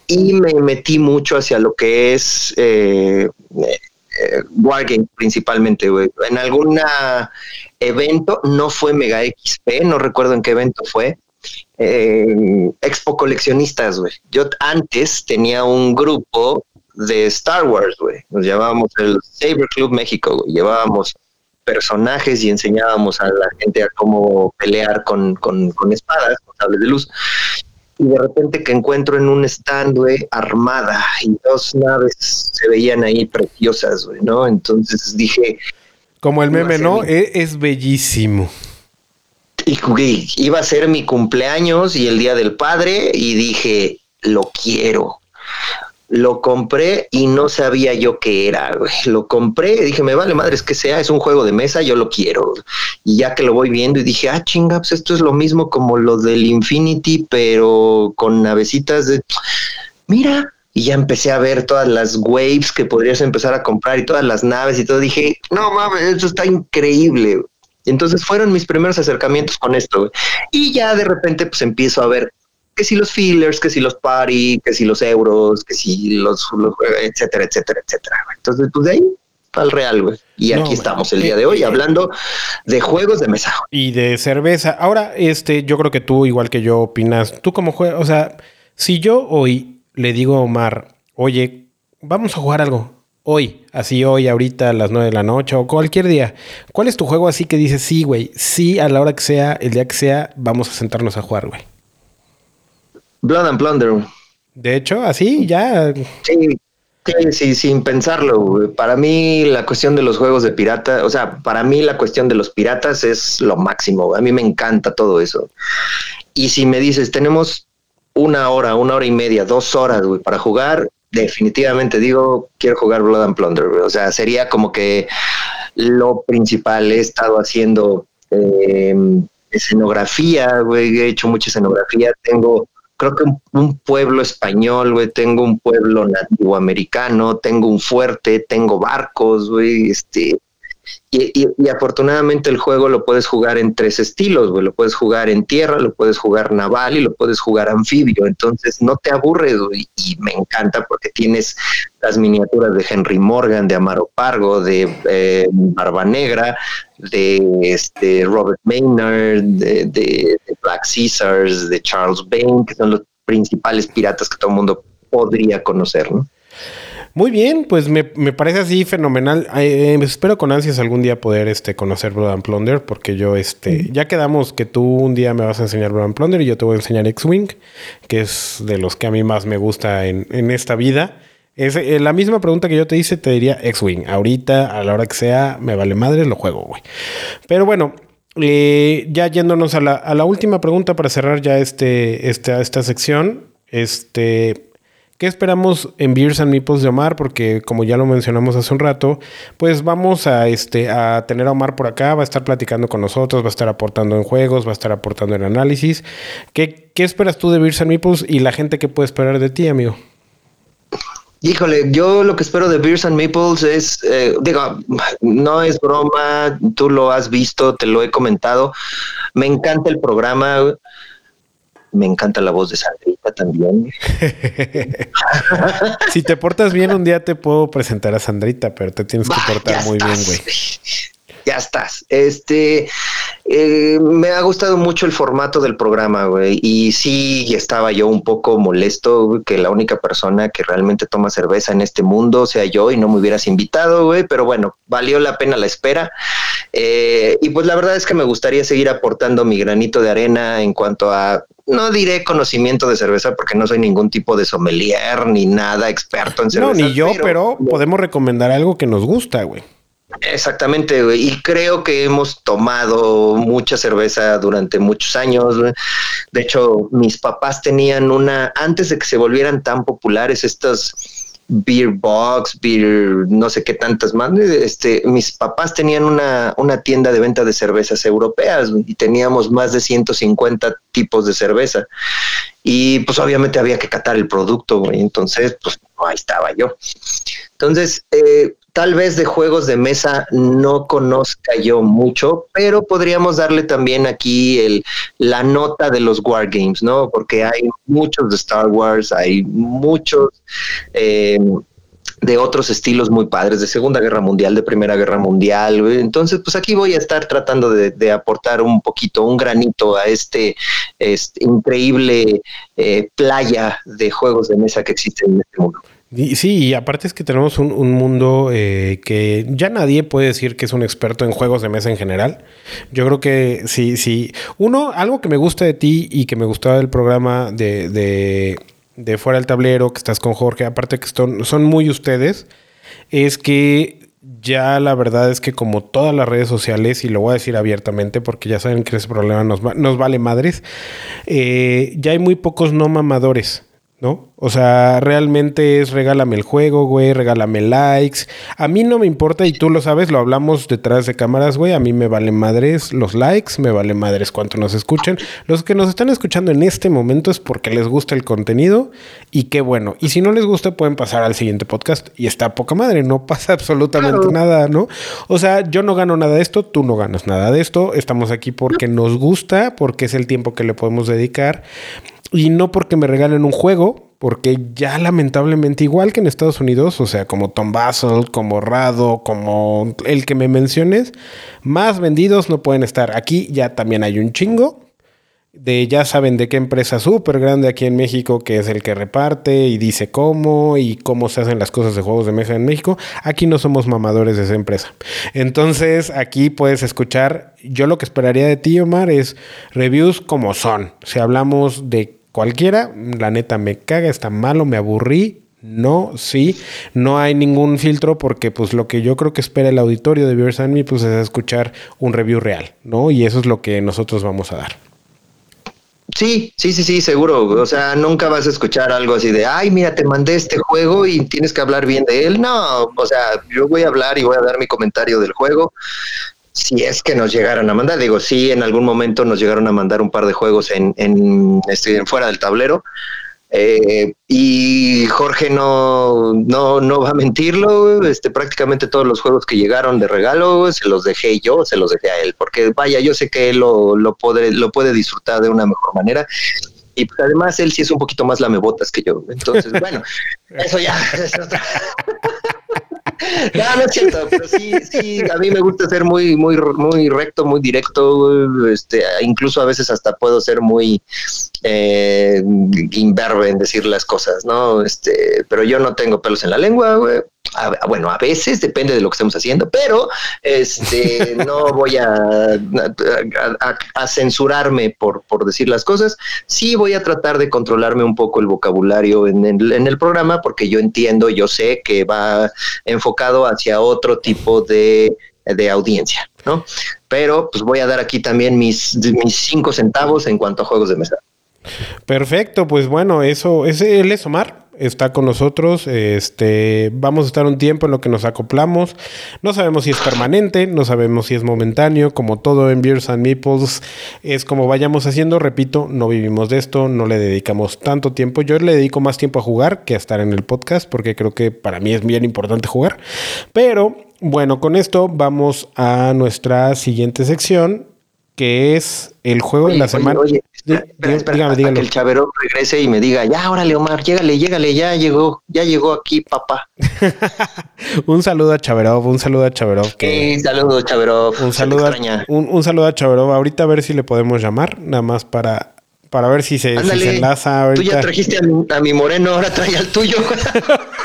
[SPEAKER 3] Y me metí mucho hacia lo que es eh, eh, Wargame principalmente, güey. En algún evento, no fue Mega XP, no recuerdo en qué evento fue. eh, Expo Coleccionistas, güey. Yo antes tenía un grupo de Star Wars, güey. Nos llamábamos el Saber Club México, güey. Llevábamos personajes y enseñábamos a la gente a cómo pelear con, con, con espadas, con sables de luz. Y de repente que encuentro en un stand, güey, armada y dos naves se veían ahí preciosas, güey, ¿no? Entonces dije,
[SPEAKER 2] Como el meme, ¿no?
[SPEAKER 3] mi-
[SPEAKER 2] E- Es, bellísimo.
[SPEAKER 3] y, güey, iba a ser mi cumpleaños y el día del padre y dije, lo quiero. Lo compré y no sabía yo qué era. Lo compré y dije, me vale madre, es que sea, es un juego de mesa, yo lo quiero. Y ya que lo voy viendo y dije, ah, chinga, pues esto es lo mismo como lo del Infinity, pero con navecitas de... Mira, y ya empecé a ver todas las waves que podrías empezar a comprar y todas las naves y todo. Dije, no mames, esto está increíble. Entonces fueron mis primeros acercamientos con esto. Y ya de repente pues empiezo a ver que si los fillers, que si los party, que si los euros, que si los, los etcétera, etcétera, etcétera. Entonces, pues de ahí al real, güey. Y
[SPEAKER 2] No,
[SPEAKER 3] aquí estamos el día de hoy
[SPEAKER 2] Eh,
[SPEAKER 3] hablando de juegos de mesa.
[SPEAKER 2] Y de cerveza. Ahora, este, yo creo que tú, igual que yo, opinas. Tú como juegas, o sea, si yo hoy le digo a Omar, oye, vamos a jugar algo. Hoy, así hoy, ahorita a las 9 de la noche o cualquier día. ¿Cuál es tu juego así que dices, sí, güey, sí, a la hora que sea, el día que sea, vamos a sentarnos a jugar, güey?
[SPEAKER 3] Blood and Plunder.
[SPEAKER 2] De hecho, así, ya.
[SPEAKER 3] Sí, sí, sí, sin pensarlo. Para mí la cuestión de los juegos de pirata, o sea, para mí la cuestión de los piratas es lo máximo. A mí me encanta todo eso. Y si me dices, tenemos una hora, una hora y media, dos horas, güey, para jugar, definitivamente digo, quiero jugar Blood and Plunder. güey. O sea, sería como que lo principal. He estado haciendo eh, escenografía, güey, he hecho mucha escenografía. Tengo creo que un, pueblo español, güey, tengo un pueblo nativo americano, tengo un fuerte, tengo barcos, güey, este, y, y- afortunadamente el juego lo puedes jugar en tres estilos, güey, lo puedes jugar en tierra, lo puedes jugar naval y lo puedes jugar anfibio, entonces no te aburres, güey, y me encanta porque tienes las miniaturas de Henry Morgan, de Amaro Pargo, de eh, Barba Negra, de este Robert Maynard, de- de Black Caesars, de Charles Bane, que son los principales piratas que todo el mundo podría conocer, ¿no?
[SPEAKER 2] Muy bien, pues me, me parece así fenomenal. Eh, espero con ansias algún día poder este, conocer Blood and Plunder, porque yo, este, ya quedamos que tú un día me vas a enseñar Blood and Plunder y yo te voy a enseñar X-Wing, que es de los que a mí más me gusta en, en esta vida. Es eh, la misma pregunta que yo te hice, te diría X-Wing. Ahorita, a la hora que sea, me vale madre, lo juego, güey. Pero bueno, eh, ya yéndonos a la, última pregunta para cerrar ya este, esta, esta sección. Este. ¿Qué esperamos en Beers and Meeples de Omar? Porque como ya lo mencionamos hace un rato, pues vamos a, este, a tener a Omar por acá, va a estar platicando con nosotros, va a estar aportando en juegos, va a estar aportando en análisis. ¿Qué, qué esperas tú de Beers and Meeples y la gente que puede esperar de ti, amigo?
[SPEAKER 3] Híjole, yo lo que espero de Beers and Meeples es, eh, digo, no es broma, tú lo has visto, te lo he comentado. Me encanta el programa, me encanta la voz de Sandrita también. [laughs]
[SPEAKER 2] Si te portas bien, un día te puedo presentar a Sandrita, pero te tienes que portar muy bien, güey.
[SPEAKER 3] Ya estás. Este, eh, me ha gustado mucho el formato del programa, güey. Y sí, estaba yo un poco molesto que la única persona que realmente toma cerveza en este mundo sea yo y no me hubieras invitado, güey. Pero bueno, valió la pena la espera. Eh, y pues la verdad es que me gustaría seguir aportando mi granito de arena en cuanto a no diré conocimiento de cerveza porque no soy ningún tipo de sommelier ni nada experto en cerveza.
[SPEAKER 2] No, ni yo, pero, podemos recomendar algo que nos gusta, güey.
[SPEAKER 3] Exactamente. Y creo que hemos tomado mucha cerveza durante muchos años. De hecho, mis papás tenían una, antes de que se volvieran tan populares estas beer box, beer, no sé qué tantas más. Este, mis papás tenían una, una tienda de venta de cervezas europeas y teníamos más de 150 tipos de cerveza. Y pues obviamente había que catar el producto, güey. Entonces, pues ahí estaba yo. Entonces, eh, tal vez de juegos de mesa no conozca yo mucho, pero podríamos darle también aquí el, la nota de los Wargames, ¿no? Porque hay muchos de Star Wars, hay muchos eh, de otros estilos muy padres, de Segunda Guerra Mundial, de Primera Guerra Mundial. Entonces, pues aquí voy a estar tratando de, aportar un poquito, un granito a este, este increíble eh, playa de juegos de mesa que existe en este mundo.
[SPEAKER 2] Sí, y aparte es que tenemos un, mundo eh, que ya nadie puede decir que es un experto en juegos de mesa en general. Yo creo que sí, sí. Uno, algo que me gusta de ti y que me gustaba del programa de, de, de Fuera del Tablero, que estás con Jorge, aparte que son, son muy ustedes, es que ya la verdad es que como todas las redes sociales, y lo voy a decir abiertamente porque ya saben que ese problema nos, nos vale madres, eh, ya hay muy pocos no mamadores. ¿No? O sea, realmente es regálame el juego, güey, regálame likes. A mí no me importa, y tú lo sabes, lo hablamos detrás de cámaras, güey. A mí me valen madres los likes, me valen madres cuánto nos escuchan. Los que nos están escuchando en este momento es porque les gusta el contenido y qué bueno. Y si no les gusta, pueden pasar al siguiente podcast y está poca madre, no [laughs] pasa absolutamente nada, ¿no? O sea, yo no gano nada de esto, tú no ganas nada de esto. Estamos aquí porque nos gusta, porque es el tiempo que le podemos dedicar. Y no porque me regalen un juego, porque ya lamentablemente, igual que en Estados Unidos, o sea, como Tom Basel, como Rado, como el que me menciones, más vendidos no pueden estar. Aquí ya también hay un chingo de ya saben de qué empresa súper grande aquí en México que es el que reparte y dice cómo y cómo se hacen las cosas de juegos de mesa en México. Aquí no somos mamadores de esa empresa. Entonces aquí puedes escuchar, yo lo que esperaría de ti Omar es reviews como son. Si hablamos de cualquiera, la neta me caga, está malo, me aburrí. No, sí, no hay ningún filtro porque pues lo que yo creo que espera el auditorio de Viewers and Me pues es escuchar un review real, ¿no? Y eso es lo que nosotros vamos a dar.
[SPEAKER 3] Sí, sí, sí, sí, seguro. O sea, nunca vas a escuchar algo así de, ay, mira, te mandé este juego y tienes que hablar bien de él. No, o sea, yo voy a hablar y voy a dar mi comentario del juego si es que nos llegaron a mandar, digo, sí, en algún momento nos llegaron a mandar un par de juegos en, en, este, fuera del tablero. Eh, y Jorge no, no, no va a mentirlo, este, prácticamente todos los juegos que llegaron de regalo se los dejé yo, se los dejé a él, porque vaya, yo sé que él lo, lo, puede, lo puede disfrutar de una mejor manera. Y pues además él sí es un poquito más lamebotas que yo. Entonces, [laughs] bueno, eso ya es otra. [laughs] No, no es cierto, pero sí, sí, a mí me gusta ser muy, muy, muy recto, muy directo, este, incluso a veces hasta puedo ser muy eh, imberbe en decir las cosas, ¿no? Este, pero yo no tengo pelos en la lengua, güey. Bueno, a veces depende de lo que estemos haciendo, pero este [laughs] no voy a, a, censurarme por, por, decir las cosas. Sí voy a tratar de controlarme un poco el vocabulario en el, en el programa, porque yo entiendo, yo sé que va enfocado hacia otro tipo de, de audiencia, ¿no? Pero pues voy a dar aquí también mis, mis cinco centavos en cuanto a juegos de mesa.
[SPEAKER 2] Perfecto, pues bueno, eso, ese él es Omar, está con nosotros. Este, vamos a estar un tiempo en lo que nos acoplamos. No sabemos si es permanente, no sabemos si es momentáneo, como todo en Beers and Meeples, es como vayamos haciendo. Repito, no vivimos de esto, no le dedicamos tanto tiempo. Yo le dedico más tiempo a jugar que a estar en el podcast, porque creo que para mí es bien importante jugar. Pero bueno, con esto vamos a nuestra siguiente sección, que es el juego de la semana.
[SPEAKER 3] Oye, espera, espera, que el chaverón regrese y me diga, ya, órale, Omar, llégale, llégale, ya llegó, ya llegó aquí, papá. [laughs]
[SPEAKER 2] un saludo a Chaverov, un saludo a Chaverov.
[SPEAKER 3] Que... Sí, saludo, Chaverov.
[SPEAKER 2] Un saludo, a, un, saludo a Chaverov. Ahorita a ver si le podemos llamar, nada más para, para ver si se, enlaza. Ahorita.
[SPEAKER 3] Tú ya trajiste a mi, a mi moreno, ahora trae al tuyo. [laughs]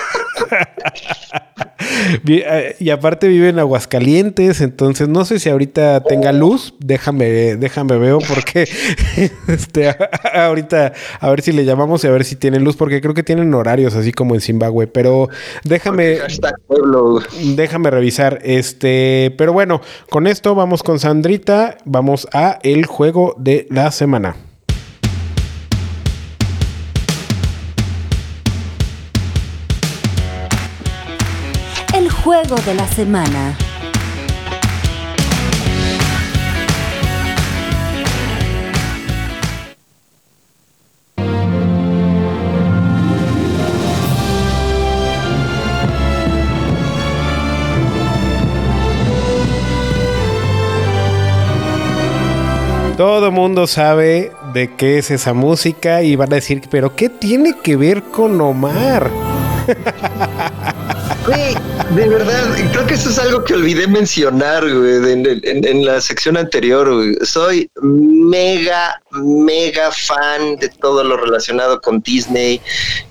[SPEAKER 2] Eh, y aparte vive en Aguascalientes, entonces no sé si ahorita tenga luz. Déjame, déjame veo porque [laughs] este, ahorita a ver si le llamamos y a ver si tiene luz, porque creo que tienen horarios así como en Zimbabue. Pero déjame, déjame revisar. Este, pero bueno, con esto vamos con Sandrita. Vamos a el juego de la semana.
[SPEAKER 1] Juego de la semana.
[SPEAKER 2] Todo mundo sabe de qué es esa música y van a decir, pero ¿qué tiene que ver con Omar? [laughs]
[SPEAKER 3] de verdad, creo que eso es algo que olvidé mencionar, en, la sección anterior, Soy mega, mega fan de todo lo relacionado con Disney,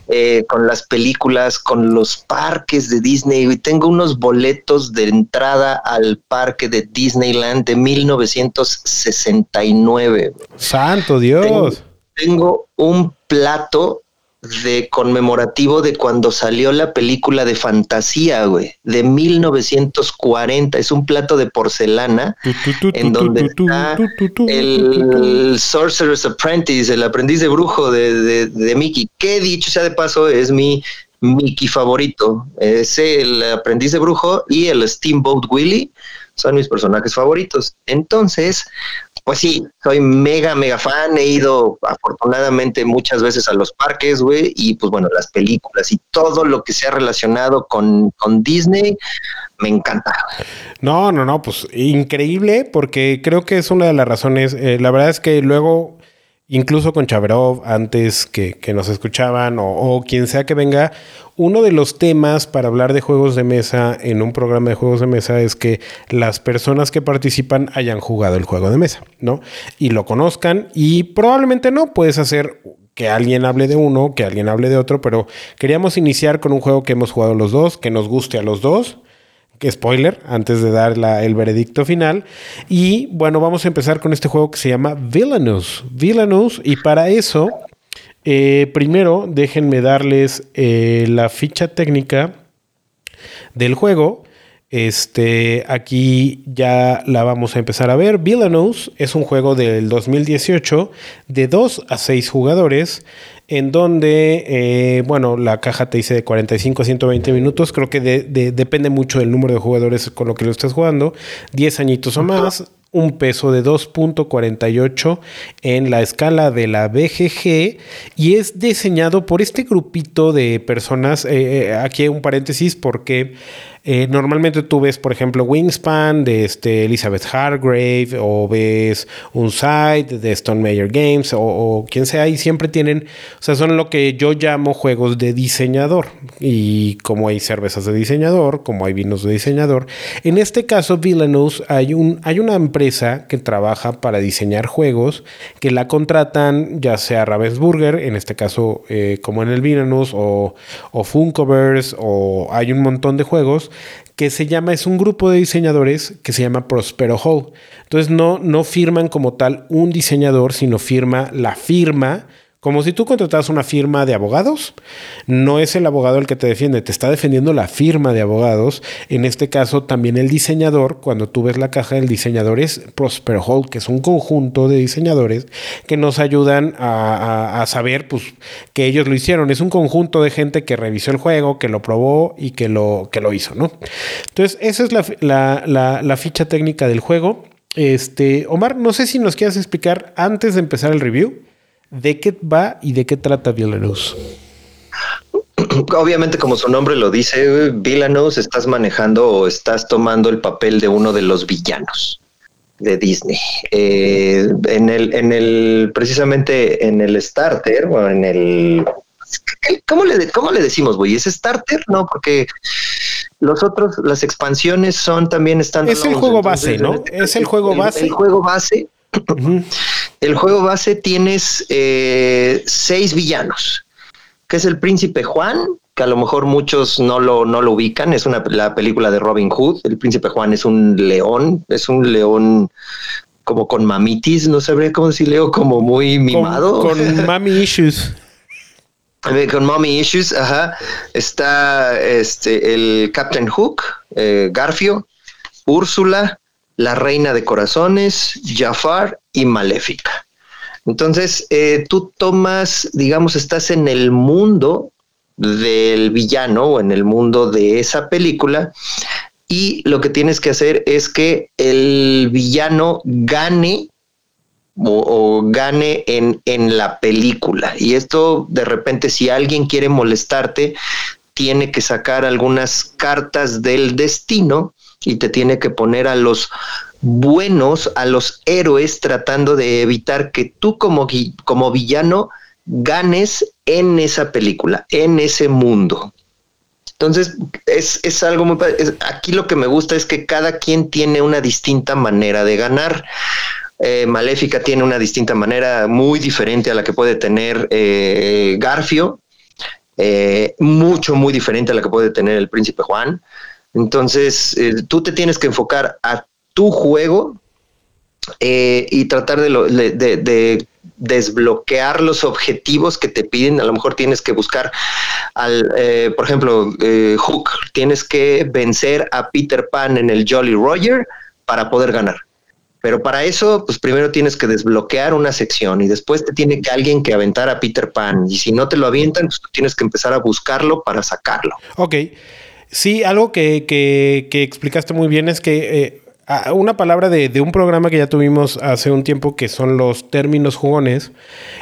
[SPEAKER 3] eh, con las películas, con los parques de Disney. Y tengo unos boletos de entrada al parque de Disneyland de 1969.
[SPEAKER 2] Santo Dios.
[SPEAKER 3] tengo un plato de conmemorativo de cuando salió la película de fantasía, güey, de 1940. Es un plato de porcelana en donde está el Sorcerer's Apprentice, el aprendiz de brujo de, de, Mickey, que dicho sea de paso es mi Mickey favorito. Es el aprendiz de brujo y el Steamboat Willie son mis personajes favoritos. Entonces, pues sí, soy mega, mega fan. He ido afortunadamente muchas veces a los parques, güey, y pues bueno, las películas y todo lo que sea relacionado con, con Disney, me encanta.
[SPEAKER 2] No, no, no, pues increíble, porque creo que es una de las razones. Eh, la verdad es que luego incluso con Chaverov, antes que, nos escuchaban, o, quien sea que venga, uno de los temas para hablar de juegos de mesa en un programa de juegos de mesa es que las personas que participan hayan jugado el juego de mesa, ¿no? Y lo conozcan y probablemente no, puedes hacer que alguien hable de uno, que alguien hable de otro, pero queríamos iniciar con un juego que hemos jugado los dos, que nos guste a los dos spoiler, antes de dar el veredicto final. Y bueno, vamos a empezar con este juego que se llama Villainous. Villainous, y para eso, eh, primero déjenme darles eh, la ficha técnica del juego. Este, aquí ya la vamos a empezar a ver. Villainous es un juego del 2018 de 2 a 6 jugadores en donde, eh, bueno, la caja te dice de 45 a 120 minutos, creo que depende mucho del número de jugadores con lo que lo estés jugando, 10 añitos o más, un peso de 2.48 en la escala de la BGG y es diseñado por este grupito de personas, eh, eh, aquí un paréntesis porque eh, normalmente tú ves, por ejemplo, Wingspan de este Elizabeth Hargrave o ves un site de Stone Major Games o, quien sea y siempre tienen, o sea, son lo que yo llamo juegos de diseñador y como hay cervezas de diseñador, como hay vinos de diseñador. En este caso, Villainous, hay, un, hay una empresa que trabaja para diseñar juegos que la contratan ya sea Ravensburger, en este caso eh, como en el Villainous o, o Funkoverse o hay un montón de juegos que se llama, es un grupo de diseñadores que se llama Prospero Hall. Entonces no, no firman como tal un diseñador, sino firma la firma como si tú contratas una firma de abogados, no es el abogado el que te defiende, te está defendiendo la firma de abogados. En este caso, también el diseñador, cuando tú ves la caja del diseñador, es Prosper Hall, que es un conjunto de diseñadores que nos ayudan a, saber pues, que ellos lo hicieron. Es un conjunto de gente que revisó el juego, que lo probó y que lo, que lo hizo, ¿no? Entonces, esa es la, la ficha técnica del juego. Este, Omar, no sé si nos quieras explicar antes de empezar el review ¿De qué va y de qué trata Villainous?
[SPEAKER 3] Obviamente, como su nombre lo dice, Villainous estás manejando o estás tomando el papel de uno de los villanos. de Disney. Eh, en el, en el, precisamente en el starter, o en el ¿Cómo le, cómo le decimos, güey? ¿Es starter? No, porque los otros, las expansiones son también están.
[SPEAKER 2] Es el juego base, ¿no? Es el juego base.
[SPEAKER 3] El, juego base. El juego base tienes eh, seis villanos, que es el príncipe Juan, que a lo mejor muchos no lo, no lo ubican, es una la película de Robin Hood. El príncipe Juan es un león, es un león como con mamitis, no sabría cómo decirle, como muy mimado.
[SPEAKER 2] Con, [laughs] con mami issues.
[SPEAKER 3] Con Mommy Issues, ajá. Está este, el Captain Hook, eh, Garfio, Úrsula, la Reina de Corazones, Jafar y Maléfica. Entonces, eh, tú tomas, digamos, estás en el mundo del villano o en el mundo de esa película y lo que tienes que hacer es que el villano gane o, gane en, en la película. Y esto de repente si alguien quiere molestarte, tiene que sacar algunas cartas del destino y te tiene que poner a los buenos, a los héroes, tratando de evitar que tú como, como villano ganes en esa película, en ese mundo. Entonces, es, es algo muy... aquí lo que me gusta es que cada quien tiene una distinta manera de ganar. Eh, Maléfica tiene una distinta manera, muy diferente a la que puede tener eh, Garfio, eh, mucho, muy diferente a la que puede tener el príncipe Juan. Entonces, tú te tienes que enfocar a tu juego y tratar de, desbloquear los objetivos que te piden. A lo mejor tienes que buscar al, por ejemplo, Hook, tienes que vencer a Peter Pan en el Jolly Roger para poder ganar. Pero para eso, pues primero tienes que desbloquear una sección y después te tiene que alguien que aventar a Peter Pan. Y si no te lo avientan, pues tienes que empezar a buscarlo para sacarlo.
[SPEAKER 2] Ok. Sí, algo que, que, que explicaste muy bien es que eh, una palabra de, un programa que ya tuvimos hace un tiempo que son los términos jugones.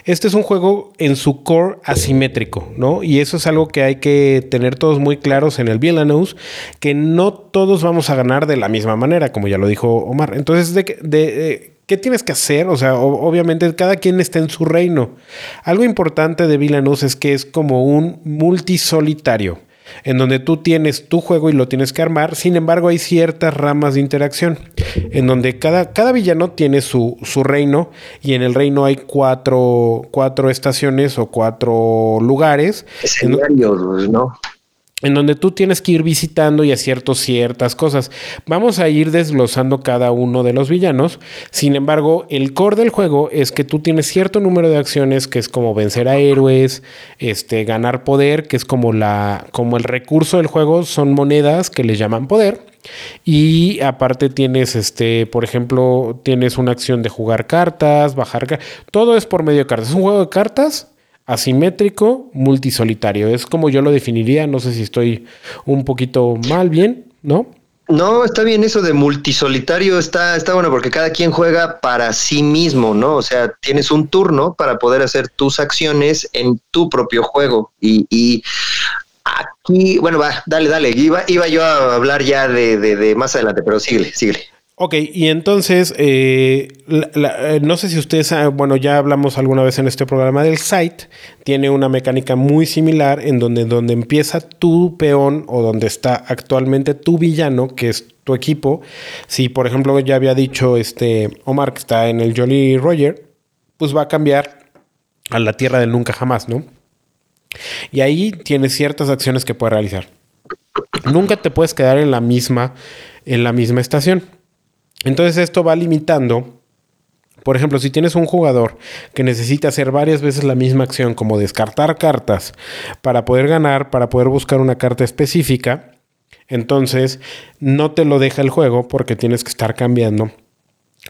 [SPEAKER 2] Este es un juego en su core asimétrico, ¿no? Y eso es algo que hay que tener todos muy claros en el Villainous, que no todos vamos a ganar de la misma manera, como ya lo dijo Omar. Entonces, de, de, ¿qué tienes que hacer? O sea, obviamente cada quien está en su reino. Algo importante de Villainous es que es como un multisolitario en donde tú tienes tu juego y lo tienes que armar. Sin embargo, hay ciertas ramas de interacción, en donde cada, cada villano tiene su, su reino y en el reino hay cuatro, cuatro estaciones o cuatro lugares.
[SPEAKER 3] Escenarios, ¿no?
[SPEAKER 2] En donde tú tienes que ir visitando y acierto ciertas cosas. Vamos a ir desglosando cada uno de los villanos. Sin embargo, el core del juego es que tú tienes cierto número de acciones que es como vencer a héroes, este, ganar poder, que es como la, como el recurso del juego, son monedas que le llaman poder. Y aparte tienes, este, por ejemplo, tienes una acción de jugar cartas, bajar, todo es por medio de cartas. Es un juego de cartas asimétrico, multisolitario. Es como yo lo definiría, no sé si estoy un poquito mal, bien, ¿no?
[SPEAKER 3] No, está bien eso de multisolitario, está, está bueno porque cada quien juega para sí mismo, ¿no? O sea, tienes un turno para poder hacer tus acciones en tu propio juego. Y, y aquí, bueno, va, dale, dale. Iba, iba yo a hablar ya de, de, de más adelante, pero síguele, síguele.
[SPEAKER 2] Ok, y entonces, eh, eh, no sé si ustedes, bueno, ya hablamos alguna vez en este programa del site, tiene una mecánica muy similar en donde, donde empieza tu peón o donde está actualmente tu villano, que es tu equipo. Si, por ejemplo, ya había dicho este Omar que está en el Jolly Roger, pues va a cambiar a la tierra del nunca jamás, ¿no? Y ahí tienes ciertas acciones que puedes realizar. Nunca te puedes quedar en la misma, en la misma estación. Entonces esto va limitando. Por ejemplo, si tienes un jugador que necesita hacer varias veces la misma acción, como descartar cartas para poder ganar, para poder buscar una carta específica, entonces no te lo deja el juego porque tienes que estar cambiando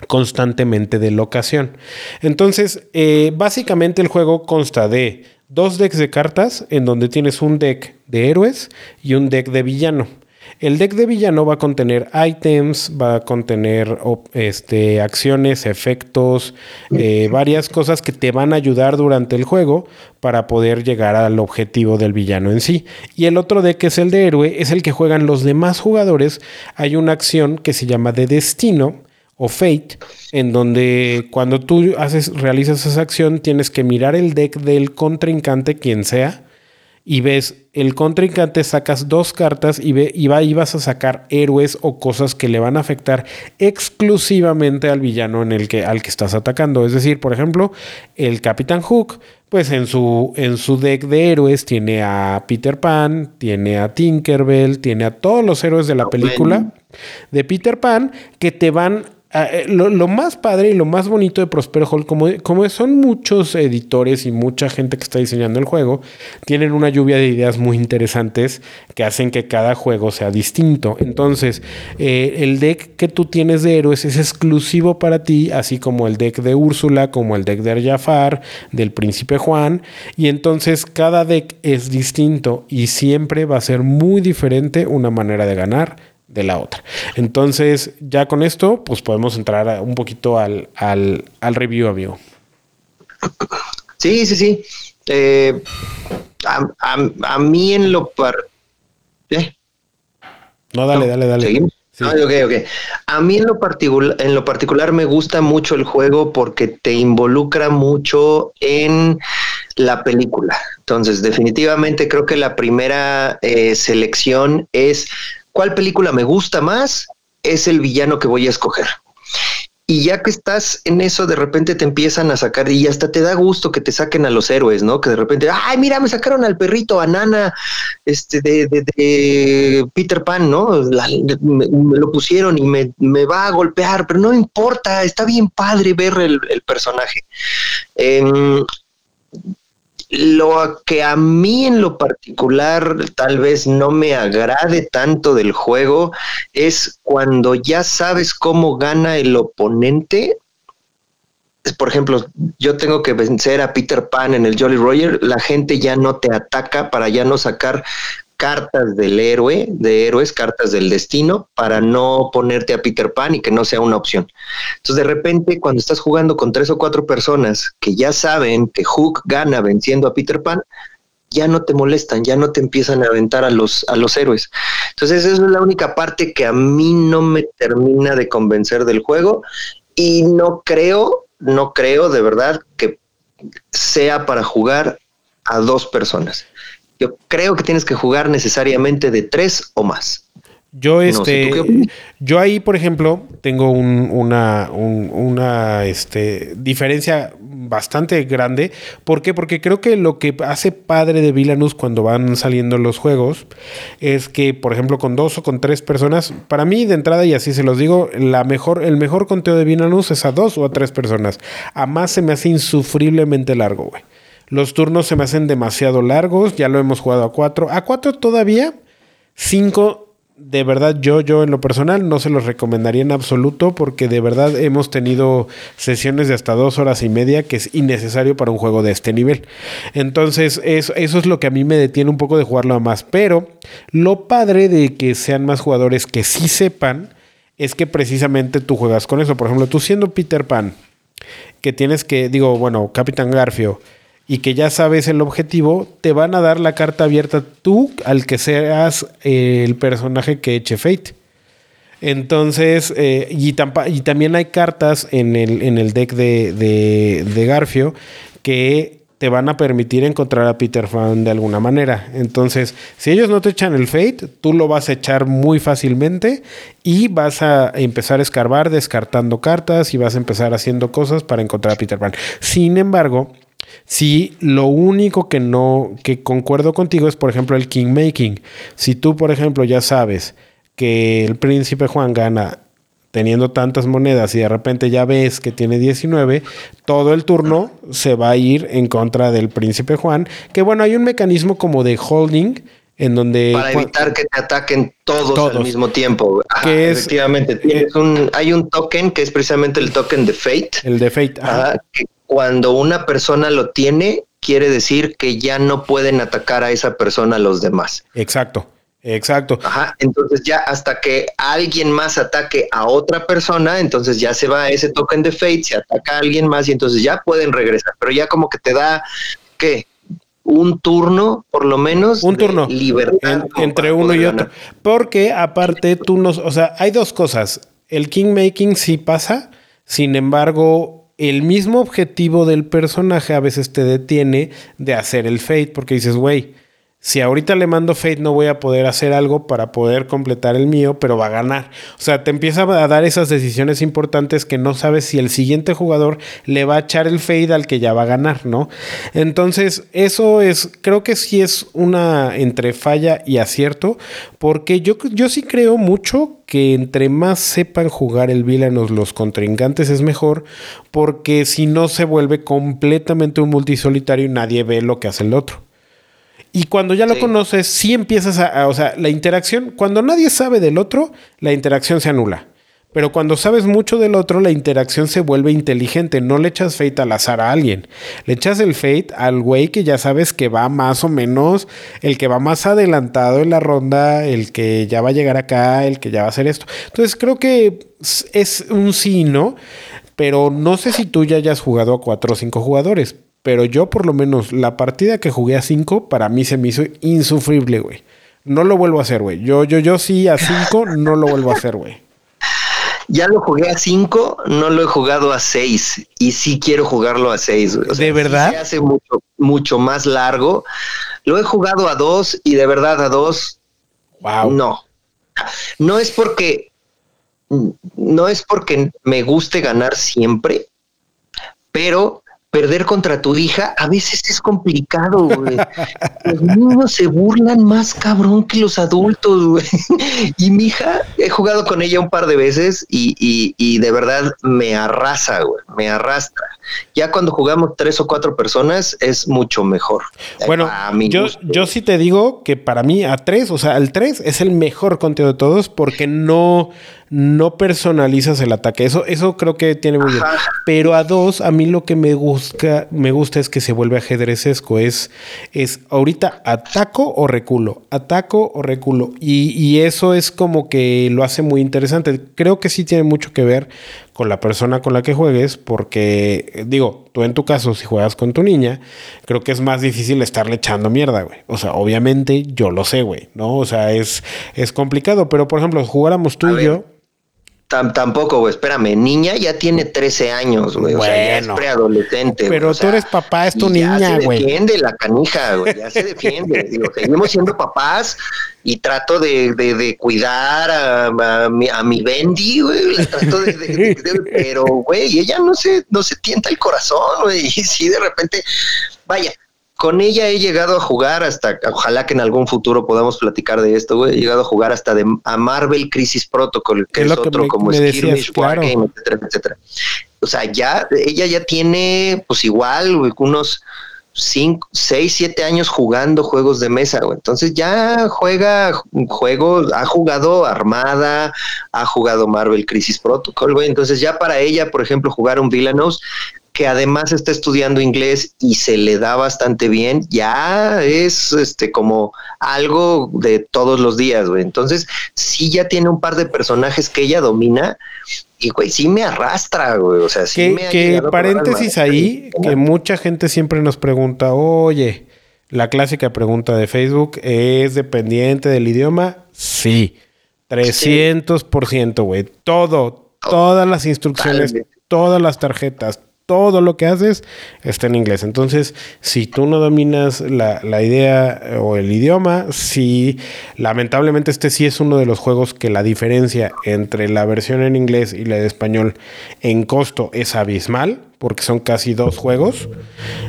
[SPEAKER 2] constantemente de locación. Entonces, eh, básicamente el juego consta de dos decks de cartas en donde tienes un deck de héroes y un deck de villano. El deck de villano va a contener items, va a contener este, acciones, efectos, eh, varias cosas que te van a ayudar durante el juego para poder llegar al objetivo del villano en sí. Y el otro deck, que es el de héroe, es el que juegan los demás jugadores. Hay una acción que se llama de destino o Fate, en donde cuando tú haces, realizas esa acción tienes que mirar el deck del contrincante, quien sea, y ves el contrincante, sacas dos cartas y, ve, y, va, y vas a sacar héroes o cosas que le van a afectar exclusivamente al villano en el que, al que estás atacando. Es decir, por ejemplo, el Capitán Hook, pues en su, en su deck de héroes tiene a Peter Pan, tiene a Tinkerbell, tiene a todos los héroes de la película de Peter Pan que te van eh, lo, más padre y lo más bonito de Prospero Hall, como, son muchos editores y mucha gente que está diseñando el juego, tienen una lluvia de ideas muy interesantes que hacen que cada juego sea distinto. Entonces, eh, el deck que tú tienes de héroes es exclusivo para ti, así como el deck de Úrsula, como el deck de Arjafar, del Príncipe Juan. Y entonces cada deck es distinto y siempre va a ser muy diferente una manera de ganar de la otra. Entonces, ya con esto, pues podemos entrar un poquito al, al, al review, amigo.
[SPEAKER 3] Sí, sí, sí. Eh, a, mí en lo par... ¿Eh?
[SPEAKER 2] No, dale, dale, dale.
[SPEAKER 3] Ah, a mí en lo, particular, en lo particular me gusta mucho el juego porque te involucra mucho en la película. Entonces, definitivamente creo que la primera eh, selección es cuál película me gusta más, es el villano que voy a escoger. Y ya que estás en eso, de repente te empiezan a sacar y hasta te da gusto que te saquen a los héroes, ¿no? Que de repente, ay, mira, me sacaron al perrito, a Nana, este, de, Peter Pan, ¿no? me, lo pusieron y me, va a golpear, pero no importa, está bien padre ver el, personaje. Em, lo que a mí en lo particular tal vez no me agrade tanto del juego es cuando ya sabes cómo gana el oponente. Por ejemplo, yo tengo que vencer a Peter Pan en el Jolly Roger, la gente ya no te ataca para ya no sacar cartas del héroe, de héroes, cartas del destino, para no ponerte a Peter Pan y que no sea una opción. Entonces, de repente, cuando estás jugando con tres o cuatro personas que ya saben que Hook gana venciendo a Peter Pan, ya no te molestan, ya no te empiezan a aventar a los, a los héroes. Entonces, esa es la única parte que a mí no me termina de convencer del juego y no creo, no creo de verdad que sea para jugar a dos personas. Yo creo que tienes que jugar necesariamente de tres o más.
[SPEAKER 2] Yo, este, yo ahí, por ejemplo, tengo una, una este, diferencia bastante grande. ¿Por qué? Porque creo que lo que hace padre de Villanueva cuando van saliendo los juegos es que, por ejemplo, con dos o con tres personas, para mí de entrada, y así se los digo, la mejor, el mejor conteo de Villanueva es a dos o a tres personas. A más se me hace insufriblemente largo, güey. Los turnos se me hacen demasiado largos, ya lo hemos jugado a cuatro. A cuatro todavía, cinco de verdad yo, yo en lo personal no se los recomendaría en absoluto porque de verdad hemos tenido sesiones de hasta dos horas y media que es innecesario para un juego de este nivel. Entonces eso, eso es lo que a mí me detiene un poco de jugarlo a más. Pero lo padre de que sean más jugadores que sí sepan es que precisamente tú juegas con eso. Por ejemplo, tú siendo Peter Pan, que tienes que, digo, bueno, Capitán Garfio y que ya sabes el objetivo, te van a dar la carta abierta tú al que seas eh, el personaje que eche Fate. Entonces, eh, y, también hay cartas en el, en el deck de, de, Garfio que te van a permitir encontrar a Peter Fan de alguna manera. Entonces, si ellos no te echan el Fate, tú lo vas a echar muy fácilmente y vas a empezar a escarbar descartando cartas y vas a empezar haciendo cosas para encontrar a Peter Pan. Sin embargo, si lo único que no, que concuerdo contigo es, por ejemplo, el king making. Si tú, por ejemplo, ya sabes que el príncipe Juan gana teniendo tantas monedas y de repente ya ves que tiene 19, todo el turno se va a ir en contra del príncipe Juan. Que bueno, hay un mecanismo como de holding en donde
[SPEAKER 3] para evitar que te ataquen todos, al mismo tiempo. que es, efectivamente, tienes un, hay un token que es precisamente el token de Fate.
[SPEAKER 2] El de Fate.
[SPEAKER 3] que cuando una persona lo tiene, quiere decir que ya no pueden atacar a esa persona los demás.
[SPEAKER 2] Exacto. Exacto.
[SPEAKER 3] Ajá, entonces ya hasta que alguien más ataque a otra persona, entonces ya se va ese token de fate, se ataca a alguien más y entonces ya pueden regresar, pero ya como que te da, ¿qué? Un turno, por lo menos.
[SPEAKER 2] Un turno.
[SPEAKER 3] Libertad.
[SPEAKER 2] entre uno y otro. Porque aparte tú nos, o sea, hay dos cosas el Kingmaking sí pasa, sin embargo, el mismo objetivo del personaje a veces te detiene de hacer el fate, porque dices, güey, si ahorita le mando Fate no voy a poder hacer algo para poder completar el mío, pero va a ganar. O sea, te empieza a dar esas decisiones importantes que no sabes si el siguiente jugador le va a echar el Fade al que ya va a ganar, ¿no? Entonces, eso es, creo que sí es una entre falla y acierto, porque yo, yo sí creo mucho que entre más sepan jugar el villanos los contrincantes es mejor, porque si no se vuelve completamente un multisolitario y nadie ve lo que hace el otro. Y cuando ya lo conoces, sí empiezas a, O sea, la interacción. Cuando nadie sabe del otro, la interacción se anula. Pero cuando sabes mucho del otro, la interacción se vuelve inteligente. No le echas fate al azar a alguien. Le echas el fate al güey que ya sabes que va más o menos, el que va más adelantado en la ronda, el que ya va a llegar acá, el que ya va a hacer esto. Entonces creo que es un sí, ¿no? Pero no sé si tú ya hayas jugado a cuatro o cinco jugadores. Pero yo, por lo menos, la partida que jugué a 5, para mí se me hizo insufrible, güey. No lo vuelvo a hacer, güey. Yo, yo, yo sí a 5 no lo vuelvo a hacer, güey.
[SPEAKER 3] Ya lo jugué a 5, no lo he jugado a 6. Y sí quiero jugarlo a 6, güey.
[SPEAKER 2] ¿De verdad?
[SPEAKER 3] se hace mucho, mucho más largo. Lo he jugado a 2 y de verdad a 2.
[SPEAKER 2] Wow.
[SPEAKER 3] No. No es porque. No es porque me guste ganar siempre, pero perder contra tu hija a veces es complicado, güey. [laughs] Los niños se burlan más cabrón que los adultos, güey. Y mi hija, he jugado con ella un par de veces y, y, y de verdad me arrasa, güey, me arrastra. Ya cuando jugamos tres o cuatro personas es mucho mejor.
[SPEAKER 2] Bueno, yo, yo sí te digo que para mí a tres, o sea, el tres es el mejor conteo de todos porque no no personalizas el ataque. Eso, eso creo que tiene muy bien. Pero a dos, a mí lo que me gusta, me gusta es que se vuelve ajedrezesco. Es, es ahorita ataco o reculo, ataco o reculo. Y, y eso es como que lo hace muy interesante. Creo que sí tiene mucho que ver con la persona con la que juegues, porque digo, tú en tu caso, si juegas con tu niña, creo que es más difícil estarle echando mierda, güey. O sea, obviamente yo lo sé, güey, ¿no? O sea, es, es complicado, pero por ejemplo, jugáramos tú y yo
[SPEAKER 3] tampoco, güey, espérame, niña ya tiene 13 años, güey, o sea, ya es preadolescente.
[SPEAKER 2] Pero tú eres papá, es tu niña, güey.
[SPEAKER 3] Se defiende la canija, güey, ya se defiende. [laughs] Digo, seguimos siendo papás y trato de, de, cuidar a, mi, a mi Bendy, güey, la trato de, [laughs] pero, güey, ella no se, no se tienta el corazón, güey, y si de repente, vaya, con ella he llegado a jugar hasta, ojalá que en algún futuro podamos platicar de esto, güey. He llegado a jugar hasta de, a Marvel Crisis Protocol, que es, otro como Skirmish, Wargame, etcétera, etcétera. O sea, ya, ella ya tiene, pues igual, güey, unos 5, 6, 7 años jugando juegos de mesa, güey. Entonces ya juega juegos, ha jugado Armada, ha jugado Marvel Crisis Protocol, güey. Entonces ya para ella, por ejemplo, jugar un Villanos que además está estudiando inglés y se le da bastante bien, ya es este como algo de todos los días, güey. Entonces, sí ya tiene un par de personajes que ella domina y güey, sí me arrastra, güey. O sea, sí
[SPEAKER 2] me Que paréntesis ahí, que mucha gente siempre nos pregunta, "Oye, la clásica pregunta de Facebook, ¿es dependiente del idioma?" Sí. 300%, güey. Todo, todas las instrucciones, todas las tarjetas, todo lo que haces está en inglés. Entonces, si tú no dominas la, idea eh, o el idioma, si lamentablemente este sí es uno de los juegos que la diferencia entre la versión en inglés y la de español en costo es abismal, porque son casi dos juegos.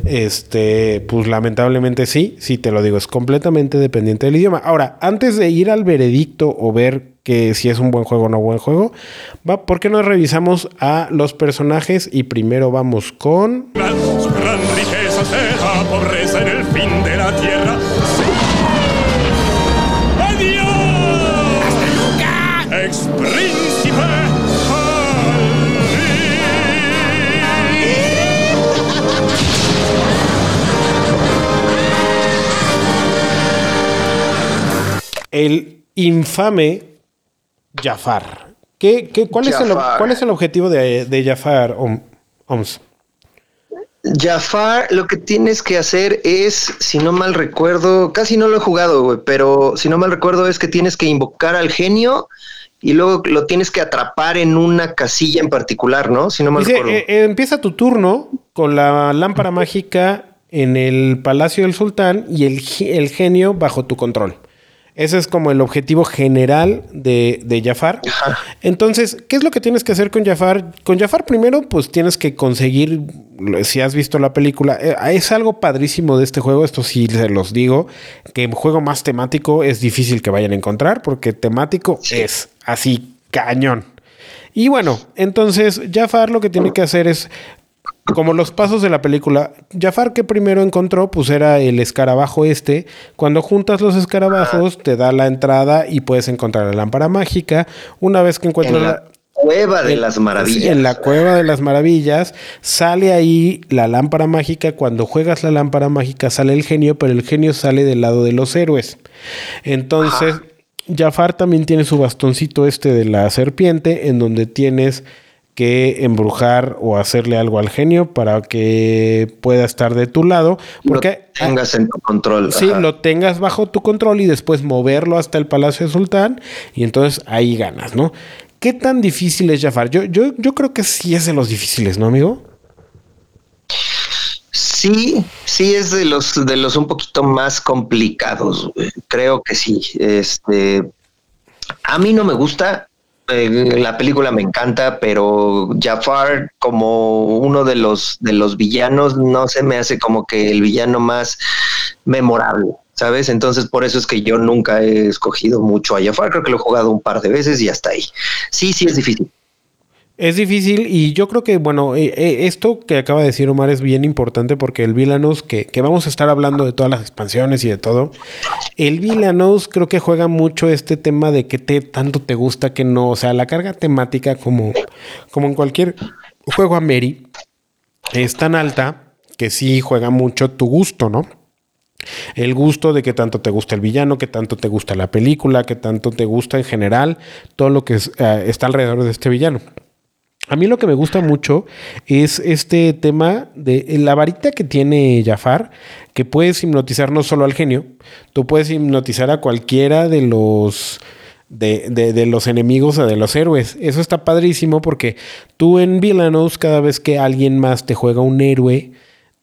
[SPEAKER 2] Este, pues lamentablemente sí, sí te lo digo, es completamente dependiente del idioma. Ahora, antes de ir al veredicto o ver que si es un buen juego o no buen juego. Va, ¿Por qué no revisamos a los personajes? Y primero vamos con.
[SPEAKER 4] Gran, gran riqueza será pobreza en el fin de la tierra. ¡Adiós! ¡Hasta nunca!
[SPEAKER 2] El infame Jafar. ¿Qué, qué, cuál, Es el, ¿Cuál es el objetivo de, de Jafar, OMS?
[SPEAKER 3] Jafar, lo que tienes que hacer es, si no mal recuerdo, casi no lo he jugado, güey, pero si no mal recuerdo es que tienes que invocar al genio y luego lo tienes que atrapar en una casilla en particular, ¿no? Si no me
[SPEAKER 2] Dice,
[SPEAKER 3] acuerdo.
[SPEAKER 2] eh, empieza tu turno con la lámpara mágica en el Palacio del Sultán y el genio bajo tu control. Ese es como el objetivo general de, de Jafar.
[SPEAKER 3] Ajá.
[SPEAKER 2] Entonces, ¿qué es lo que tienes que hacer con Jafar? Con Jafar primero, pues tienes que conseguir, si has visto la película, eh, es algo padrísimo de este juego, esto sí se los digo, que juego más temático es difícil que vayan a encontrar, porque temático es así cañón. Y bueno, entonces Jafar lo que tiene que hacer es, como los pasos de la película, Jafar que primero encontró, pues era el escarabajo este. Cuando juntas los escarabajos, te da la entrada y puedes encontrar la lámpara mágica. Una vez que encuentras
[SPEAKER 3] en la cueva de
[SPEAKER 2] en-
[SPEAKER 3] las
[SPEAKER 2] sí,
[SPEAKER 3] maravillas.
[SPEAKER 2] En la cueva de las maravillas sale ahí la lámpara mágica. Cuando juegas la lámpara mágica sale el genio, pero el genio sale del lado de los héroes. Entonces, Jafar también tiene su bastoncito este de la serpiente, en donde tienes que embrujar o hacerle algo al genio para que pueda estar de tu lado. Porque
[SPEAKER 3] lo tengas en tu control.
[SPEAKER 2] Sí,
[SPEAKER 3] ajá.
[SPEAKER 2] lo tengas bajo tu control y después moverlo hasta el Palacio de Sultán y entonces ahí ganas, ¿no? ¿Qué tan difícil es Jafar? Yo, yo, yo creo que sí es de los difíciles, ¿no, amigo?
[SPEAKER 3] Sí, sí es de los de los un poquito más complicados. güey. Creo que sí. Este, a mí no me gusta. La película me encanta, pero Jafar como uno de los de los villanos no se me hace como que el villano más memorable, ¿sabes? Entonces por eso es que yo nunca he escogido mucho a Jafar. Creo que lo he jugado un par de veces y hasta ahí. Sí, sí es difícil.
[SPEAKER 2] Es difícil y yo creo que, bueno, eh, eh, esto que acaba de decir Omar es bien importante porque el Villanos, que, vamos a estar hablando de todas las expansiones y de todo, el Villanos creo que juega mucho este tema de que tanto te gusta que no, o sea, la carga temática como, como en cualquier juego a Mary es tan alta que sí juega mucho tu gusto, ¿no? El gusto de que tanto te gusta el villano, que tanto te gusta la película, que tanto te gusta en general todo lo que eh, está alrededor de este villano. A mí lo que me gusta mucho es este tema de la varita que tiene Jafar, que puedes hipnotizar no solo al genio, tú puedes hipnotizar a cualquiera de los de, de- los enemigos o de los héroes. Eso está padrísimo porque tú en Villanos, cada vez que alguien más te juega un héroe,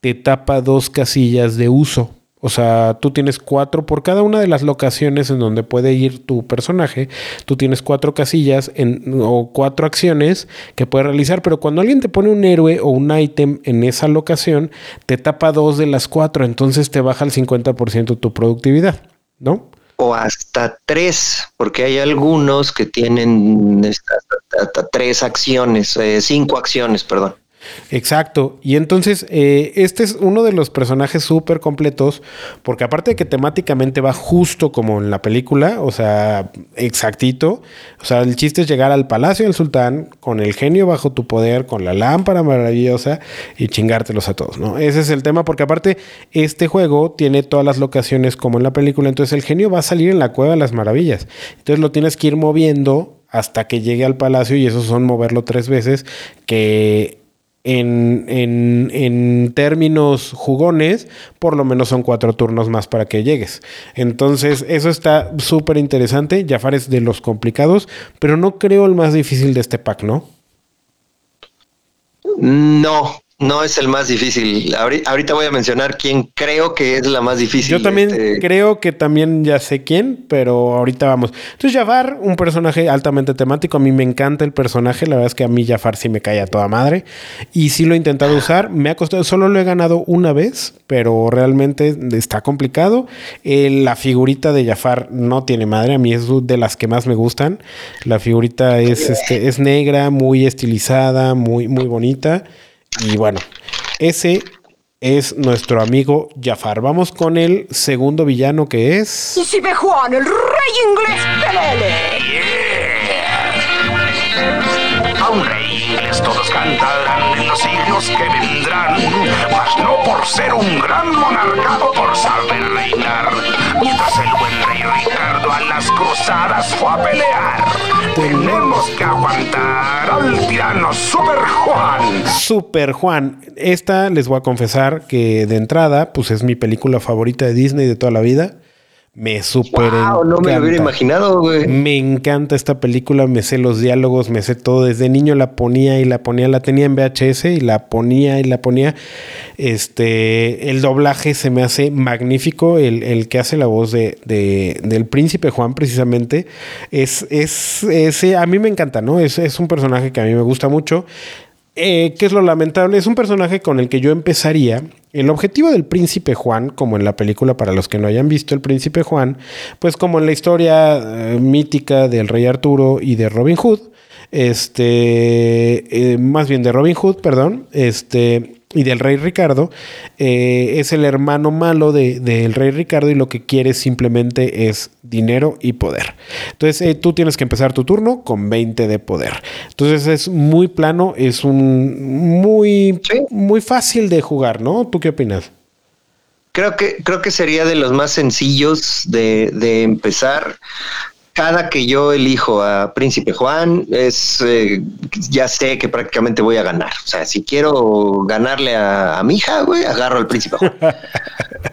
[SPEAKER 2] te tapa dos casillas de uso. O sea, tú tienes cuatro por cada una de las locaciones en donde puede ir tu personaje. Tú tienes cuatro casillas en- o cuatro acciones que puedes realizar. Pero cuando alguien te pone un héroe o un ítem en esa locación, te tapa dos de las cuatro. Entonces te baja el 50% tu productividad, ¿no?
[SPEAKER 3] o hasta tres, porque hay algunos que tienen hasta, hasta tres acciones, eh, cinco acciones, perdón.
[SPEAKER 2] Exacto. Y entonces, eh, este es uno de los personajes súper completos, porque aparte de que temáticamente va justo como en la película, o sea, exactito. O sea, el chiste es llegar al palacio del sultán con el genio bajo tu poder, con la lámpara maravillosa y chingártelos a todos, ¿no? Ese es el tema, porque aparte, este juego tiene todas las locaciones como en la película, entonces el genio va a salir en la cueva de las maravillas. Entonces lo tienes que ir moviendo hasta que llegue al palacio y esos son moverlo tres veces, que en, en- en términos jugones, por lo menos son cuatro turnos más para que llegues. Entonces, eso está súper interesante. Jafar es de los complicados, pero no creo el más difícil de este pack, ¿no?
[SPEAKER 3] No, no es el más difícil. Ahori- Ahorita voy a mencionar quién creo que es la más difícil.
[SPEAKER 2] Yo también
[SPEAKER 3] este,
[SPEAKER 2] creo que también ya sé quién, pero ahorita vamos. Entonces, Jafar, un personaje altamente temático. A mí me encanta el personaje. La verdad es que a mí Jafar sí me cae a toda madre. Y sí lo he intentado usar. Me ha costado, solo lo he ganado una vez, pero realmente está complicado. Eh, la figurita de Jafar no tiene madre. A mí es de las que más me gustan. La figurita es, este, es negra, muy estilizada, muy, muy bonita. Y bueno, ese es nuestro amigo Jafar. Vamos con el segundo villano que es.
[SPEAKER 6] Y si ve Juan, el rey inglés Pelele.
[SPEAKER 7] A un rey inglés todos cantarán en los siglos que vendrán, mas no por ser un gran monarca o por saber reinar. Mientras el Ricardo a las cruzadas fue a pelear, tenemos que aguantar al tirano Super Juan.
[SPEAKER 2] Super Juan. Esta les voy a confesar que de entrada, pues es mi película favorita de Disney de toda la vida. Me súper
[SPEAKER 3] Wow, no me lo hubiera imaginado, güey.
[SPEAKER 2] Me encanta esta película, me sé los diálogos, me sé todo. Desde niño la ponía y la ponía, la tenía en VHS y la ponía y la ponía. Este, el doblaje se me hace magnífico. El, el que hace la voz de, de- del príncipe Juan, precisamente, es, es, ese a mí me encanta, ¿no? Es, es un personaje que a mí me gusta mucho. Eh, ¿Qué es lo lamentable? Es un personaje con el que yo empezaría. El objetivo del príncipe Juan, como en la película, para los que no hayan visto el príncipe Juan, pues como en la historia eh, mítica del rey Arturo y de Robin Hood, este, eh, más bien de Robin Hood, perdón, este, y del rey Ricardo, eh, es el hermano malo de- del rey Ricardo y lo que quiere simplemente es dinero y poder. Entonces eh, tú tienes que empezar tu turno con 20 de poder. Entonces es muy plano, es un muy,
[SPEAKER 3] Sí.
[SPEAKER 2] muy fácil de jugar, ¿no? ¿Tú qué opinas?
[SPEAKER 3] Creo que, creo que sería de los más sencillos de, de empezar. Cada que yo elijo a Príncipe Juan, es eh, ya sé que prácticamente voy a ganar. O sea, si quiero ganarle a, a mi hija, güey, agarro al Príncipe Juan. [laughs]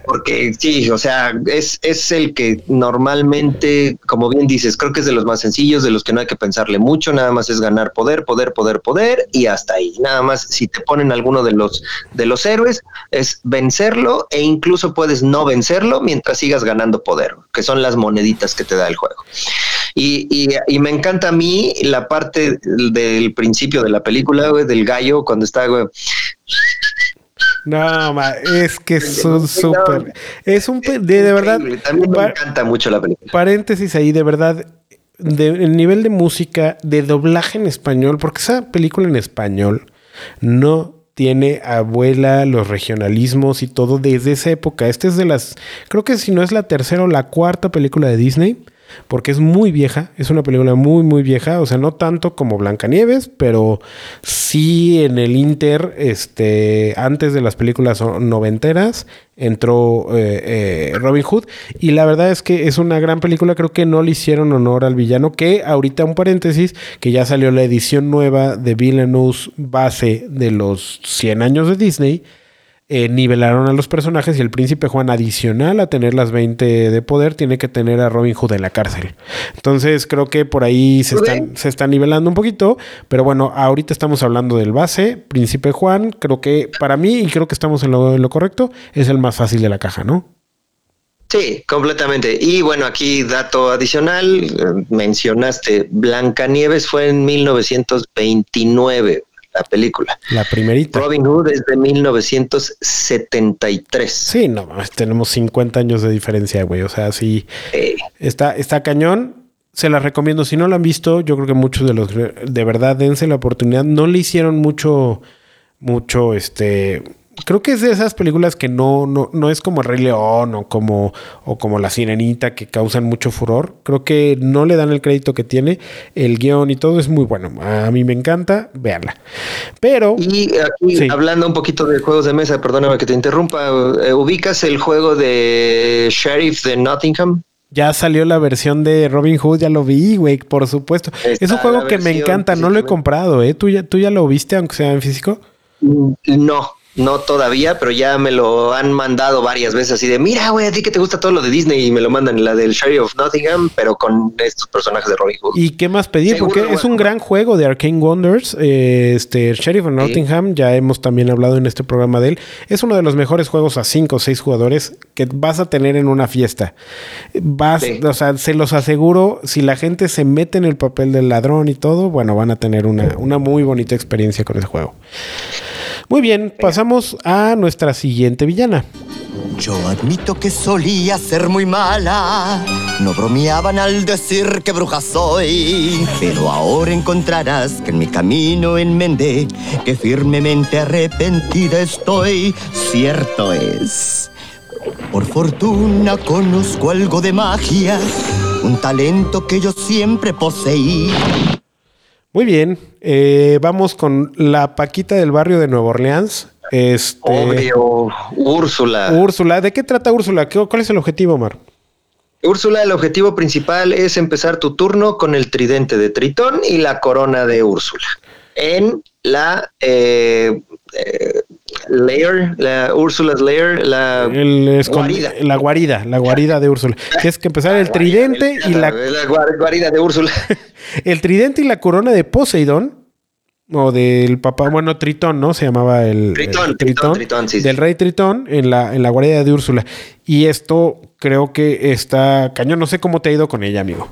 [SPEAKER 3] Porque sí, o sea, es, es el que normalmente, como bien dices, creo que es de los más sencillos, de los que no hay que pensarle mucho, nada más es ganar poder, poder, poder, poder y hasta ahí. Nada más si te ponen alguno de los de los héroes es vencerlo e incluso puedes no vencerlo mientras sigas ganando poder, que son las moneditas que te da el juego. Y, y- y me encanta a mí la parte del principio de la película, güey, del gallo, cuando está, güey,
[SPEAKER 2] No, ma, es que es un súper. Es un. De, de verdad.
[SPEAKER 3] También me encanta mucho la película.
[SPEAKER 2] paréntesis ahí, de verdad. De, el nivel de música, de doblaje en español, porque esa película en español no tiene abuela, los regionalismos y todo desde esa época. Esta es de las, creo que si no es la tercera o la cuarta película de Disney, porque es muy vieja, es una película muy, muy vieja, o sea, no tanto como Blancanieves, pero sí en el Inter, este, antes de las películas noventeras, entró eh, eh, Robin Hood, y la verdad es que es una gran película, creo que no le hicieron honor al villano, que ahorita un paréntesis, que ya salió la edición nueva de Villainous base de los 100 años de Disney, eh, nivelaron a los personajes y el príncipe Juan adicional a tener las 20 de poder tiene que tener a Robin Hood en la cárcel. Entonces creo que por ahí se están, se nivelando un poquito, pero bueno, ahorita estamos hablando del base, príncipe Juan, creo que para mí y creo que estamos en lo, en lo correcto, es el más fácil de la caja, ¿no?
[SPEAKER 3] Sí, completamente. Y bueno, aquí dato adicional, eh, mencionaste Blancanieves fue en 1929 la película.
[SPEAKER 2] La primerita.
[SPEAKER 3] Robin Hood es de 1973.
[SPEAKER 2] Sí, no, tenemos 50 años de diferencia, güey. O sea, sí,
[SPEAKER 3] Eh,
[SPEAKER 2] está, está cañón. Se las recomiendo. Si no lo han visto, yo creo que muchos de los de verdad dense la oportunidad. No le hicieron mucho, mucho, este. Creo que es de esas películas que no, no, no es como El Rey León o como, o como La Sirenita que causan mucho furor. Creo que no le dan el crédito que tiene. El guion y todo es muy bueno. A mí me encanta. Véanla. Pero.
[SPEAKER 3] y aquí
[SPEAKER 2] Sí.
[SPEAKER 3] hablando un poquito de juegos de mesa, perdóname que te interrumpa, eh, ubicas el juego de Sheriff de Nottingham.
[SPEAKER 2] Ya salió la versión de Robin Hood, ya lo vi, güey, por supuesto.
[SPEAKER 3] Está
[SPEAKER 2] es un juego que me encanta, no lo he comprado, ¿eh? ¿Tú ya, ¿Tú ya lo viste, aunque sea en físico?
[SPEAKER 3] Mm, No, no todavía, pero ya me lo han mandado varias veces así de, mira, güey, a ti que te gusta todo lo de Disney y me lo mandan la del Sheriff of Nottingham, pero con estos personajes de Robin Hood.
[SPEAKER 2] ¿Y qué más pedir?
[SPEAKER 3] Seguro
[SPEAKER 2] Porque es un gran juego de Arcane Wonders. eh, este, Sheriff of Nottingham, ya hemos también hablado en este programa de él. Es uno de los mejores juegos a 5 o 6 jugadores que vas a tener en una fiesta. Vas,
[SPEAKER 3] Sí.
[SPEAKER 2] o sea, se los aseguro, si la gente se mete en el papel del ladrón y todo, bueno, van a tener una, una muy bonita experiencia con ese juego. Muy bien, pasamos a nuestra siguiente villana.
[SPEAKER 8] Yo admito que solía ser muy mala. No bromeaban al decir que bruja soy. Pero ahora encontrarás que en mi camino enmendé, que firmemente arrepentida estoy. Cierto es. Por fortuna conozco algo de magia, un talento que yo siempre poseí.
[SPEAKER 2] Muy bien, eh, vamos con la Paquita del barrio de Nueva Orleans. Este,
[SPEAKER 3] Obvio, Úrsula.
[SPEAKER 2] Úrsula, ¿de qué trata Úrsula? ¿Qué- ¿Cuál es el objetivo, Omar?
[SPEAKER 3] Úrsula, el objetivo principal es empezar tu turno con el tridente de Tritón y la corona de Úrsula. En la, eh, eh, Lair, la Úrsula's Lair, la
[SPEAKER 2] El
[SPEAKER 3] guarida.
[SPEAKER 2] La guarida, la guarida de Úrsula. Tienes que empezar el tridente y la,
[SPEAKER 3] la guar- guarida de Úrsula. [laughs]
[SPEAKER 2] el tridente y la corona de Poseidón. O del papá, bueno, Tritón, ¿no? Se llamaba el
[SPEAKER 3] Tritón,
[SPEAKER 2] el
[SPEAKER 3] Tritón, Tritón, sí, sí.
[SPEAKER 2] Del rey Tritón en la, en la guarida de Úrsula. Y esto creo que está cañón. No sé cómo te ha ido con ella, amigo.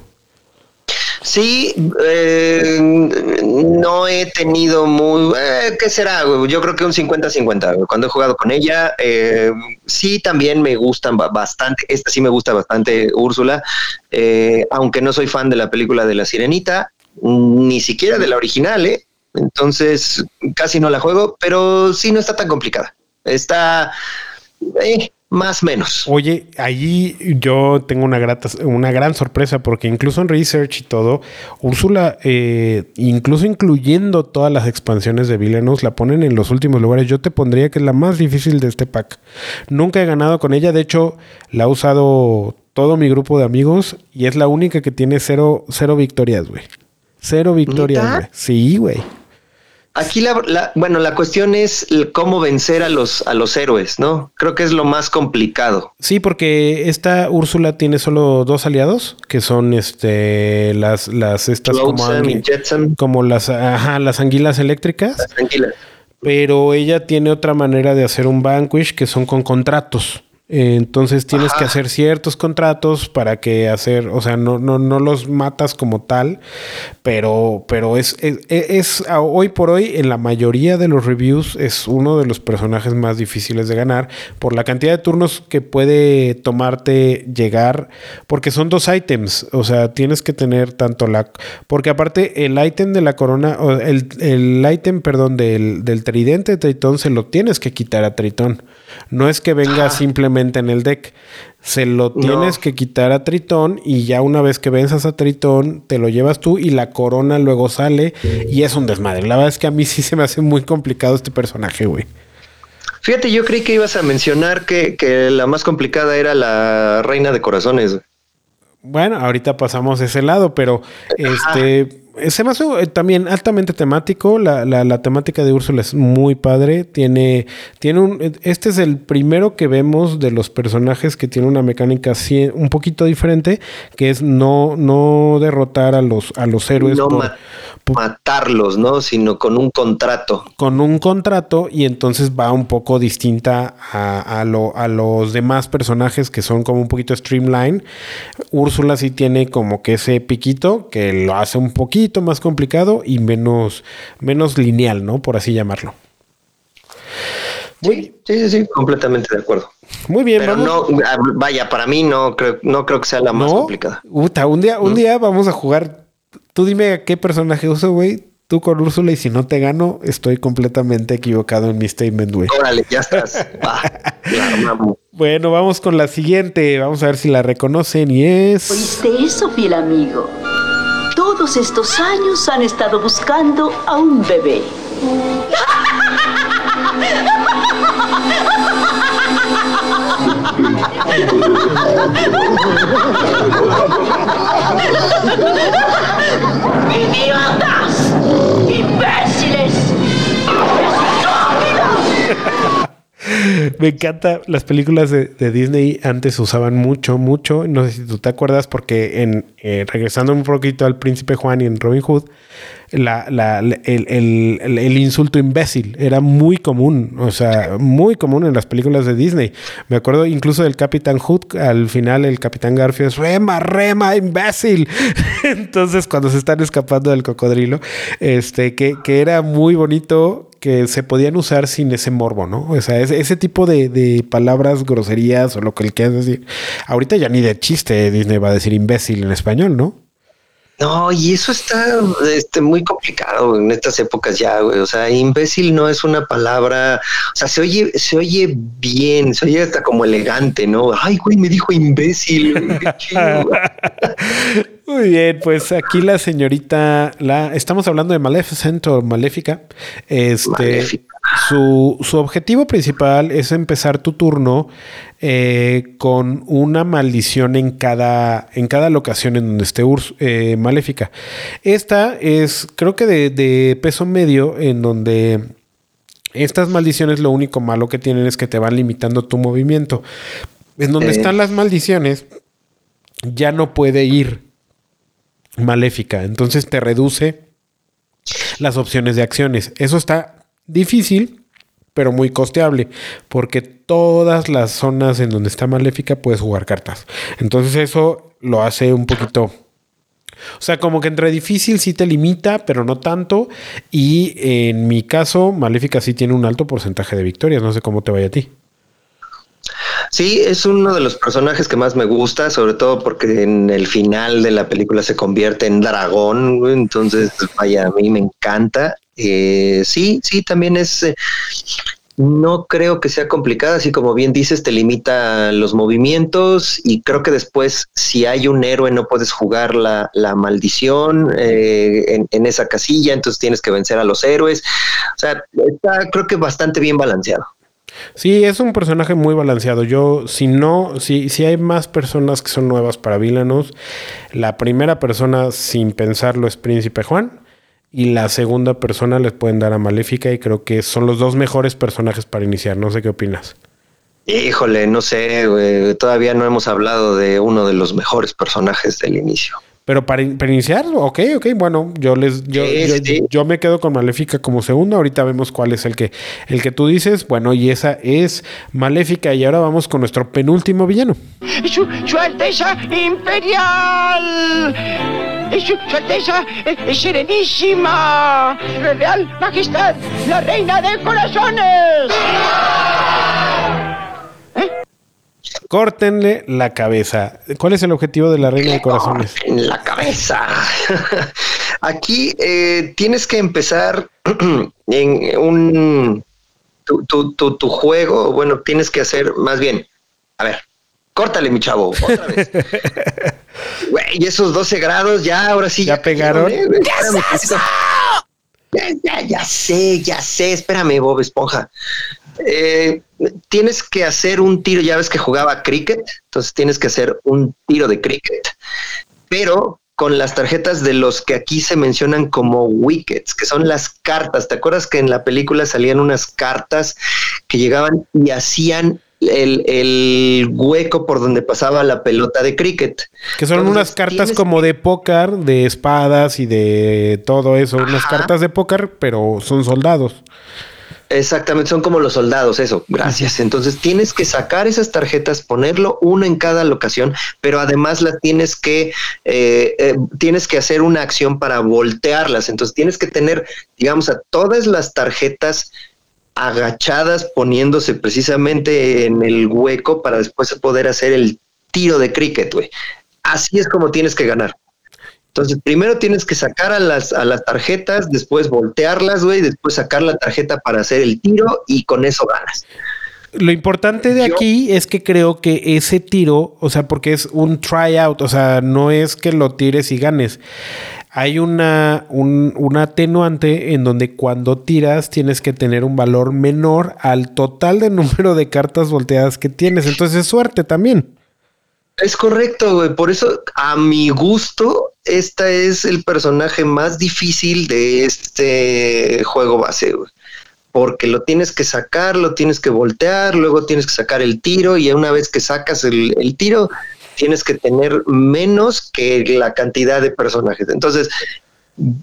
[SPEAKER 3] Sí, eh, no he tenido muy... eh, ¿Qué será? Yo creo que un 50-50. güey. Cuando he jugado con ella, eh, sí también me gustan ba- bastante. Esta sí me gusta bastante, Úrsula. eh, aunque no soy fan de la película de La Sirenita, ni siquiera de la original, ¿eh? Entonces casi no la juego, pero sí no está tan complicada. Está eh, más menos.
[SPEAKER 2] Oye, allí yo tengo una grata, una gran sorpresa porque incluso en research y todo, Úrsula, eh, incluso incluyendo todas las expansiones de Villainous, la ponen en los últimos lugares. Yo te pondría que es la más difícil de este pack. Nunca he ganado con ella, de hecho, la ha usado todo mi grupo de amigos y es la única que tiene cero, cero victorias, güey. Cero victorias, güey. Sí, güey.
[SPEAKER 3] Aquí la, la- bueno, la cuestión es el cómo vencer a los a los héroes, ¿no? Creo que es lo más complicado.
[SPEAKER 2] Sí, porque esta Úrsula tiene solo dos aliados, que son este las las estas como,
[SPEAKER 3] y Jetsam.
[SPEAKER 2] como las ajá, las anguilas eléctricas,
[SPEAKER 3] Tranquila.
[SPEAKER 2] pero ella tiene otra manera de hacer un vanquish que son con contratos. Eh, Entonces tienes
[SPEAKER 3] Ajá.
[SPEAKER 2] que hacer ciertos contratos para que hacer, o sea, no, no, no los matas como tal, pero, pero es, es, es- hoy por hoy en la mayoría de los reviews es uno de los personajes más difíciles de ganar por la cantidad de turnos que puede tomarte llegar, porque son dos ítems, o sea, tienes que tener tanto la, porque aparte el ítem de la corona, o el, el ítem, perdón, del, del tridente de Tritón se lo tienes que quitar a Tritón. No es que venga simplemente en el deck. Se lo tienes que quitar a Tritón y ya una vez que venzas a Tritón, te lo llevas tú y la corona luego sale y es un desmadre. La verdad es que a mí [laughs] sí se me hace muy complicado este personaje, güey.
[SPEAKER 3] Fíjate, yo creí que ibas a mencionar que, que la más complicada era la reina de corazones.
[SPEAKER 2] Bueno, ahorita pasamos ese lado, pero [laughs] este se me hace eh, también altamente temático. La, la, la temática de Úrsula es muy padre. Tiene, tiene un. Este es el primero que vemos de los personajes que tiene una mecánica así, un poquito diferente, que es no, no derrotar a los, a los héroes
[SPEAKER 3] No
[SPEAKER 2] por-
[SPEAKER 3] ma- matarlos, ¿no? Sino con un contrato.
[SPEAKER 2] con un contrato y entonces va un poco distinta a, a lo- a los demás personajes que son como un poquito streamline. Úrsula sí tiene como que ese piquito que lo hace un poquito más complicado y menos, menos lineal, ¿no? Por así llamarlo.
[SPEAKER 3] Sí, sí, sí, sí, completamente de acuerdo.
[SPEAKER 2] Muy bien,
[SPEAKER 3] Pero
[SPEAKER 2] vamos.
[SPEAKER 3] no, vaya, para mí no creo, no creo que sea la más
[SPEAKER 2] ¿No?
[SPEAKER 3] complicada.
[SPEAKER 2] Uta, un día, un día vamos a jugar. Tú dime a qué personaje uso, güey. Tú con Úrsula y si no te gano, estoy completamente equivocado en mi statement, güey.
[SPEAKER 3] Órale, ya estás. [laughs] Va.
[SPEAKER 2] Bueno, vamos con la siguiente. Vamos a ver si la reconocen y es...
[SPEAKER 9] ¿Oíste eso, fiel amigo? Todos estos años han estado buscando a un bebé. [laughs] [laughs]
[SPEAKER 2] Me encanta las películas de, Disney antes usaban mucho, mucho. No sé si tú te acuerdas porque en eh, regresando un poquito al Príncipe Juan y en Robin Hood, la, la- el, el- el- el insulto imbécil era muy común, o sea, muy común en las películas de Disney. Me acuerdo incluso del Capitán Hood, al final el Capitán Garfio es rema, rema, imbécil. [laughs] Entonces cuando se están escapando del cocodrilo, este, que, era muy bonito que se podían usar sin ese morbo, ¿no? O sea, ese, tipo de, de palabras, groserías o lo que le quieras decir. Ahorita ya ni de chiste Disney va a decir imbécil en español, ¿no?
[SPEAKER 3] No, y eso está este, muy complicado en estas épocas ya, güey. O sea, imbécil no es una palabra, o sea, se oye, se oye bien, se oye hasta como elegante, ¿no? Ay, güey, me dijo imbécil. Qué chido. [laughs]
[SPEAKER 2] Muy bien, pues aquí la señorita, la estamos hablando de Maleficent o Maléfica. Este,
[SPEAKER 3] Maléfica.
[SPEAKER 2] Su, su objetivo principal es empezar tu turno eh, con una maldición en cada, en cada locación en donde esté Urs- eh, Maléfica. Esta es, creo que de, de peso medio, en donde Estas maldiciones lo único malo que tienen es que te van limitando tu movimiento. En donde están las maldiciones, ya no puede ir maléfica. Entonces te reduce las opciones de acciones. Eso está difícil, pero muy costeable, porque todas las zonas en donde está maléfica puedes jugar cartas. Entonces eso lo hace un poquito... O sea, como que entre difícil sí te limita, pero no tanto. Y en mi caso, Maléfica sí tiene un alto porcentaje de victorias. No sé cómo te vaya a ti.
[SPEAKER 3] Sí, es uno de los personajes que más me gusta, sobre todo porque en el final de la película se convierte en dragón, entonces vaya, a mí me encanta. Eh, sí, sí, también es... Eh, no creo que sea complicada, así como bien dices, te limita los movimientos y creo que después si hay un héroe no puedes jugar la, maldición eh, en, esa casilla, entonces tienes que vencer a los héroes. O sea, está creo que bastante bien balanceado.
[SPEAKER 2] Sí, es un personaje muy balanceado. Yo, si no, si, si hay más personas que son nuevas para Villanos, la primera persona sin pensarlo es Príncipe Juan. Y la segunda persona les pueden dar a Maléfica y creo que son los dos mejores personajes para iniciar. No sé qué opinas.
[SPEAKER 3] Híjole, no sé, todavía no hemos hablado de uno de los mejores personajes del inicio.
[SPEAKER 2] Pero para, iniciar, ok, ok, bueno, yo les, yo, yo, me quedo con Maléfica como segundo. Ahorita vemos cuál es el que, el que tú dices. Bueno, y esa es Maléfica. Y ahora vamos con nuestro penúltimo villano.
[SPEAKER 6] Su, Alteza Imperial. Su, Alteza Serenísima. Real Majestad, la Reina de Corazones.
[SPEAKER 2] Córtenle la cabeza. ¿Cuál es el objetivo de la reina de corazones?
[SPEAKER 3] En la cabeza. [laughs] Aquí eh, tienes que empezar [clears throat] en un tu, juego. Bueno, tienes que hacer más bien. A ver, córtale, mi chavo. Otra vez. [laughs] y esos 12 grados ya, ahora sí.
[SPEAKER 2] Ya, pegaron. ¿eh?
[SPEAKER 3] Ya, ya, ya sé, ya sé. Espérame, Bob Esponja. Eh, tienes que hacer un tiro, ya ves que jugaba cricket, entonces tienes que hacer un tiro de cricket, pero con las tarjetas de los que aquí se mencionan como wickets, que son las cartas. ¿Te acuerdas que en la película salían unas cartas que llegaban y hacían el, hueco por donde pasaba la pelota de cricket?
[SPEAKER 2] Que son unas cartas como de póker, de espadas y de todo eso, unas cartas de póker, pero son soldados.
[SPEAKER 3] Exactamente, son como los soldados, eso, gracias. Entonces tienes que sacar esas tarjetas, ponerlo una en cada locación, pero además las tienes que, eh, eh, tienes que hacer una acción para voltearlas. Entonces tienes que tener, digamos, a todas las tarjetas agachadas poniéndose precisamente en el hueco para después poder hacer el tiro de cricket, güey. Así es como tienes que ganar. Entonces, primero tienes que sacar a las, a las tarjetas, después voltearlas, güey, después sacar la tarjeta para hacer el tiro y con eso ganas.
[SPEAKER 2] Lo importante de aquí es que creo que ese tiro, o sea, porque es un tryout, o sea, no es que lo tires y ganes. Hay una, un, un atenuante en donde cuando tiras tienes que tener un valor menor al total de número de cartas volteadas que tienes. Entonces es suerte también.
[SPEAKER 3] Es correcto, güey. Por eso, a mi gusto, esta es el personaje más difícil de este juego base. Porque lo tienes que sacar, lo tienes que voltear, luego tienes que sacar el tiro y una vez que sacas el tiro, tienes que tener menos que la cantidad de personajes. Entonces,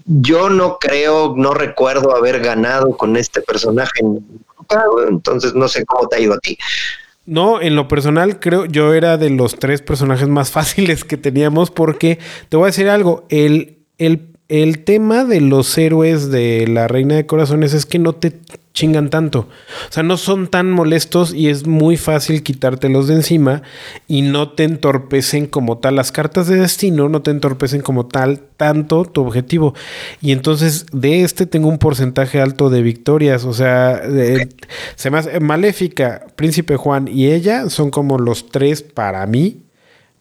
[SPEAKER 3] yo no creo, no recuerdo haber ganado con este personaje. Entonces, no sé cómo te ha ido a ti.
[SPEAKER 2] No, en lo personal creo yo era de los tres personajes más [laughs] fáciles que teníamos porque te voy a decir algo, el, el, el tema de los héroes de la Reina de Corazones es que no te chingan tanto. O sea, no son tan molestos y es muy fácil quitártelos de encima y no te entorpecen como tal. Las cartas de destino no te entorpecen como tal tanto tu objetivo. Y entonces de este tengo un porcentaje alto de victorias. O sea, se me Maléfica, Príncipe Juan y ella son como los tres para mí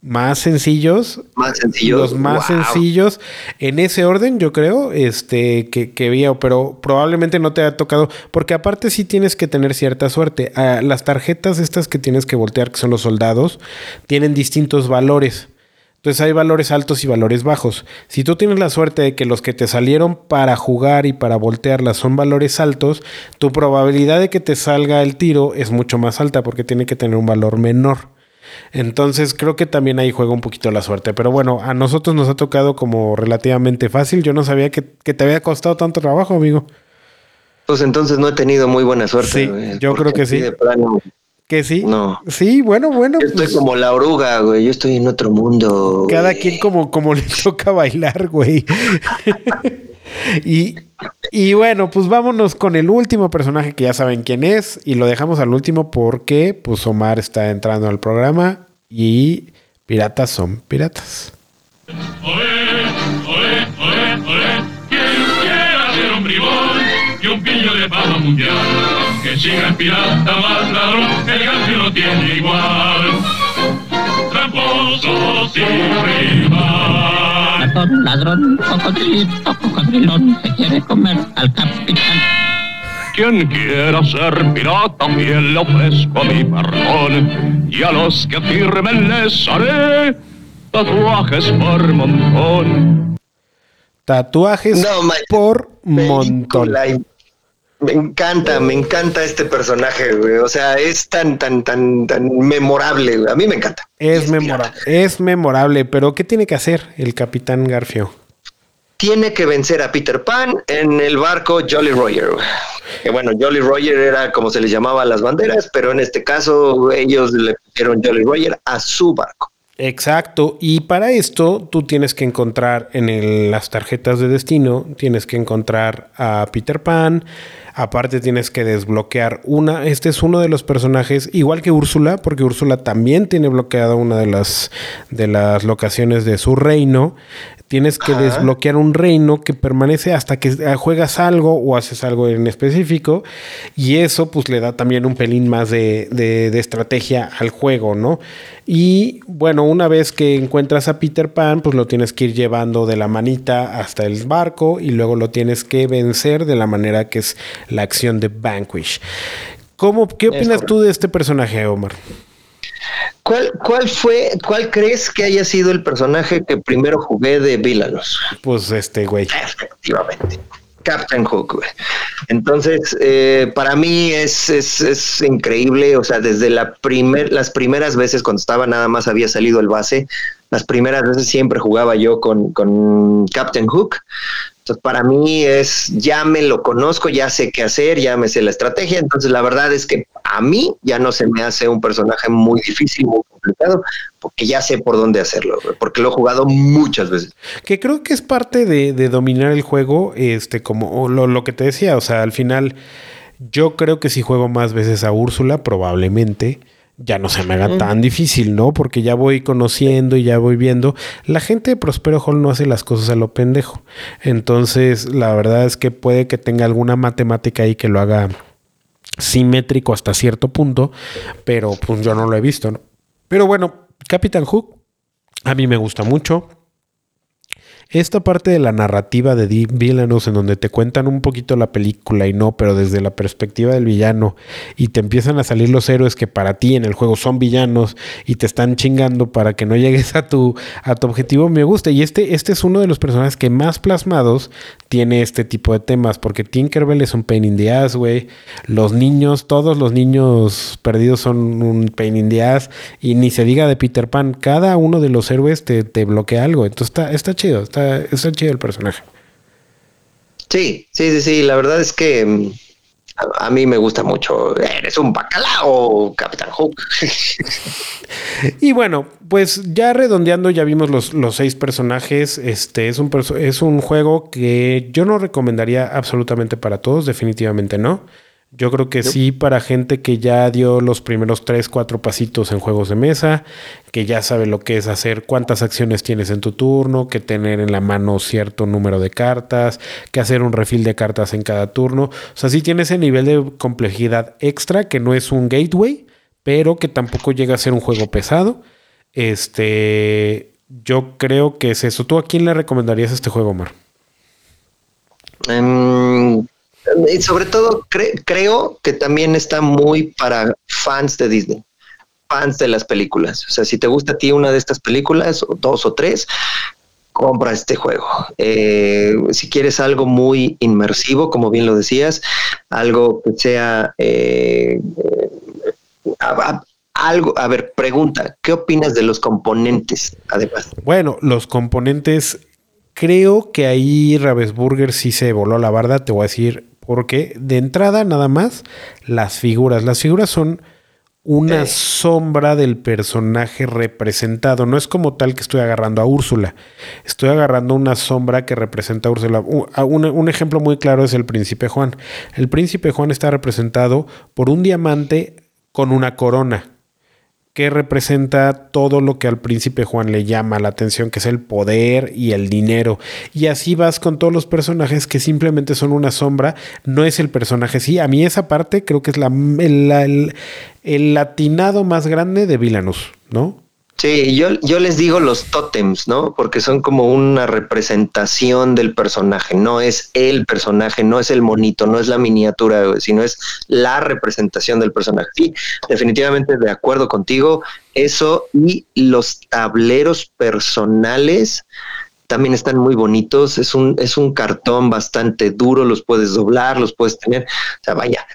[SPEAKER 2] más sencillos.
[SPEAKER 3] Más sencillos.
[SPEAKER 2] Los más sencillos. En ese orden, yo creo, este, que, que pero probablemente no te ha tocado. Porque aparte sí tienes que tener cierta suerte. Ah, las tarjetas estas que tienes que voltear, que son los soldados, tienen distintos valores. Entonces hay valores altos y valores bajos. Si tú tienes la suerte de que los que te salieron para jugar y para voltearlas son valores altos, tu probabilidad de que te salga el tiro es mucho más alta porque tiene que tener un valor menor. Entonces creo que también ahí juega un poquito la suerte. Pero bueno, a nosotros nos ha tocado como relativamente fácil. Yo no sabía que, te había costado tanto trabajo, amigo.
[SPEAKER 3] Pues entonces no he tenido muy buena suerte.
[SPEAKER 2] Sí, yo creo que sí. Que sí.
[SPEAKER 3] No.
[SPEAKER 2] Sí, bueno, bueno.
[SPEAKER 3] Yo estoy pues como la oruga, güey. Yo estoy en otro mundo.
[SPEAKER 2] Cada quien como, como le [laughs] toca bailar, güey. Y, y bueno, pues vámonos con el último personaje que ya saben quién es. Y lo dejamos al último porque, pues, Omar está entrando al programa y piratas son piratas. y un pillo de fama mundial. Que siga el pirata más ladrón, el cambio no tiene igual. Tramposo sin rival. Ladrón, ladrón, cocodrilito, cocodrilón, se quiere comer al capitán. Quien quiera ser pirata, bien le ofrezco mi perdón. Y a los que firmen les haré tatuajes por montón. Tatuajes por montón.
[SPEAKER 3] Me encanta, me encanta este personaje, güey. O sea, es tan, tan, tan, tan memorable. A mí me encanta.
[SPEAKER 2] Es, memorable, es memorable, pero ¿qué tiene que hacer el Capitán Garfio?
[SPEAKER 3] Tiene que vencer a Peter Pan en el barco Jolly Roger. Que bueno, Jolly Roger era como se les llamaba a las banderas, pero en este caso ellos le pusieron Jolly Roger a su barco.
[SPEAKER 2] Exacto, y para esto tú tienes que encontrar en las tarjetas de destino, tienes que encontrar a Peter Pan, aparte tienes que desbloquear una, este es uno de los personajes, igual que Úrsula, porque Úrsula también tiene bloqueada una de las, de las locaciones de su reino, tienes que desbloquear un reino que permanece hasta que juegas algo o haces algo en específico y eso pues le da también un pelín más de, de, estrategia al juego, ¿no? Y bueno, una vez que encuentras a Peter Pan pues lo tienes que ir llevando de la manita hasta el barco y luego lo tienes que vencer de la manera que es la acción de Vanquish. ¿Cómo, ¿Qué opinas tú de este personaje, Omar?
[SPEAKER 3] ¿Cuál, ¿Cuál fue, cuál crees que haya sido el personaje que primero jugué de Villanos?
[SPEAKER 2] Pues este güey.
[SPEAKER 3] Efectivamente. Captain Hook. Entonces, eh, para mí es, es, es, increíble, o sea, desde la primer, las primeras veces cuando estaba nada más había salido el base, las primeras veces siempre jugaba yo con, con Captain Hook. Entonces, para mí es, ya me lo conozco, ya sé qué hacer, ya me sé la estrategia. Entonces, la verdad es que a mí ya no se me hace un personaje muy difícil, muy complicado, porque ya sé por dónde hacerlo, porque lo he jugado muchas veces.
[SPEAKER 2] Que creo que es parte de, dominar el juego, este, como lo, lo que te decía, o sea, al final, yo creo que si juego más veces a Úrsula, probablemente ya no se me haga tan difícil, ¿no? Porque ya voy conociendo y ya voy viendo. La gente de Prospero Hall no hace las cosas a lo pendejo. Entonces, la verdad es que puede que tenga alguna matemática ahí que lo haga simétrico hasta cierto punto, pero pues yo no lo he visto, ¿no? Pero bueno, Capitán Hook a mí me gusta mucho. Esta parte de la narrativa de Deep Villainous en donde te cuentan un poquito la película y no, pero desde la perspectiva del villano y te empiezan a salir los héroes que para ti en el juego son villanos y te están chingando para que no llegues a tu, a tu objetivo, me gusta. Y este, este es uno de los personajes que más plasmados tiene este tipo de temas, porque Tinkerbell es un pain in the ass, güey. Los niños, todos los niños perdidos son un pain in the ass. Y ni se diga de Peter Pan, cada uno de los héroes te, te bloquea algo. Entonces está, está está, está chido el personaje.
[SPEAKER 3] Sí, sí, sí, sí. La verdad es que mm, a, mí me gusta mucho. Eres un bacalao, Capitán Hook. [laughs]
[SPEAKER 2] y bueno, pues ya redondeando, ya vimos los, los seis personajes. Este es un, es un juego que yo no recomendaría absolutamente para todos, definitivamente no. Yo creo que sí para gente que ya dio los primeros tres, cuatro pasitos en juegos de mesa, que ya sabe lo que es hacer, cuántas acciones tienes en tu turno, que tener en la mano cierto número de cartas, que hacer un refil de cartas en cada turno. O sea, sí tiene ese nivel de complejidad extra que no es un gateway, pero que tampoco llega a ser un juego pesado. Este, yo creo que es eso. ¿Tú a quién le recomendarías este juego, Omar?
[SPEAKER 3] Um y sobre todo creo que también está muy para fans de Disney. fans de las películas. O sea, si te gusta a ti una de estas películas, o dos o tres, compra este juego. Eh, si quieres algo muy inmersivo, como bien lo decías, algo que sea eh, algo, a ver, pregunta, ¿qué opinas de los componentes además?
[SPEAKER 2] Bueno, los componentes, creo que ahí Ravensburger sí se voló la barda, te voy a decir, porque de entrada nada más las figuras, las figuras son una sombra del personaje representado. No es como tal que estoy agarrando a Úrsula. Estoy agarrando una sombra que representa a Úrsula. Un, un, ejemplo muy claro es el príncipe Juan. El príncipe Juan está representado por un diamante con una corona que representa todo lo que al príncipe Juan le llama la atención, que es el poder y el dinero. Y así vas con todos los personajes que simplemente son una sombra, no es el personaje. Sí, a mí esa parte creo que es la, el, el latinado más grande de Vilanus, ¿no?
[SPEAKER 3] Sí, yo, yo les digo los tótems, ¿no? Porque son como una representación del personaje, no es el personaje, no es el monito, no es la miniatura, sino es la representación del personaje. Sí, definitivamente de acuerdo contigo, eso y los tableros personales también están muy bonitos, es un, es un cartón bastante duro, los puedes doblar, los puedes tener, o sea, vaya,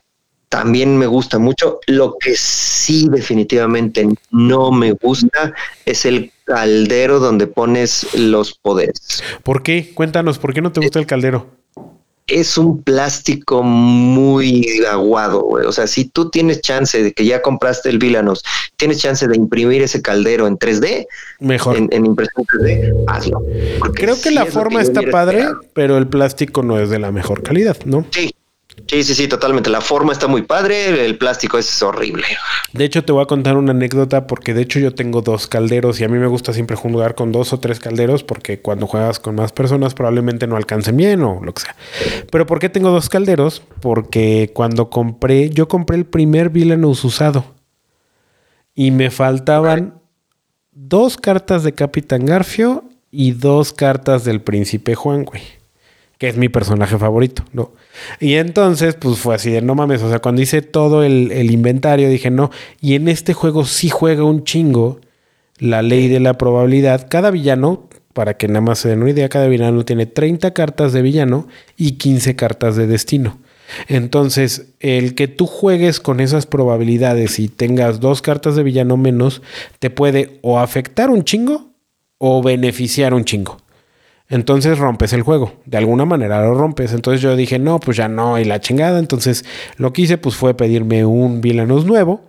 [SPEAKER 3] también me gusta mucho. Lo que sí definitivamente no me gusta es el caldero donde pones los poderes.
[SPEAKER 2] ¿Por qué? Cuéntanos, ¿por qué no te gusta el caldero?
[SPEAKER 3] Es un plástico muy aguado, güey. O sea, si tú tienes chance de que ya compraste el Villanos, tienes chance de imprimir ese caldero en 3D,
[SPEAKER 2] mejor
[SPEAKER 3] en, impresión 3D, hazlo.
[SPEAKER 2] Creo que la forma está padre, pero el plástico no es de la mejor calidad, ¿no?
[SPEAKER 3] Sí, Sí, sí, sí, totalmente. La forma está muy padre, el plástico es horrible.
[SPEAKER 2] De hecho, te voy a contar una anécdota porque de hecho yo tengo dos calderos y a mí me gusta siempre jugar con dos o tres calderos porque cuando juegas con más personas probablemente no alcancen bien o lo que sea. Pero ¿por qué tengo dos calderos? Porque cuando compré, yo compré el primer Villainous usado y me faltaban dos cartas de Capitán Garfio y dos cartas del Príncipe Juan, güey que es mi personaje favorito, ¿no? Y entonces, pues fue así de no mames, o sea, cuando hice todo el, inventario dije no, y en este juego sí juega un chingo la ley de la probabilidad. Cada villano, para que nada más se den una idea, cada villano tiene 30 cartas de villano y 15 cartas de destino. Entonces, el que tú juegues con esas probabilidades y tengas dos cartas de villano menos, te puede o afectar un chingo o beneficiar un chingo. Entonces rompes el juego. De alguna manera lo rompes. Entonces yo dije, no, pues ya no, y la chingada. Entonces lo que hice pues fue pedirme un Villanos nuevo.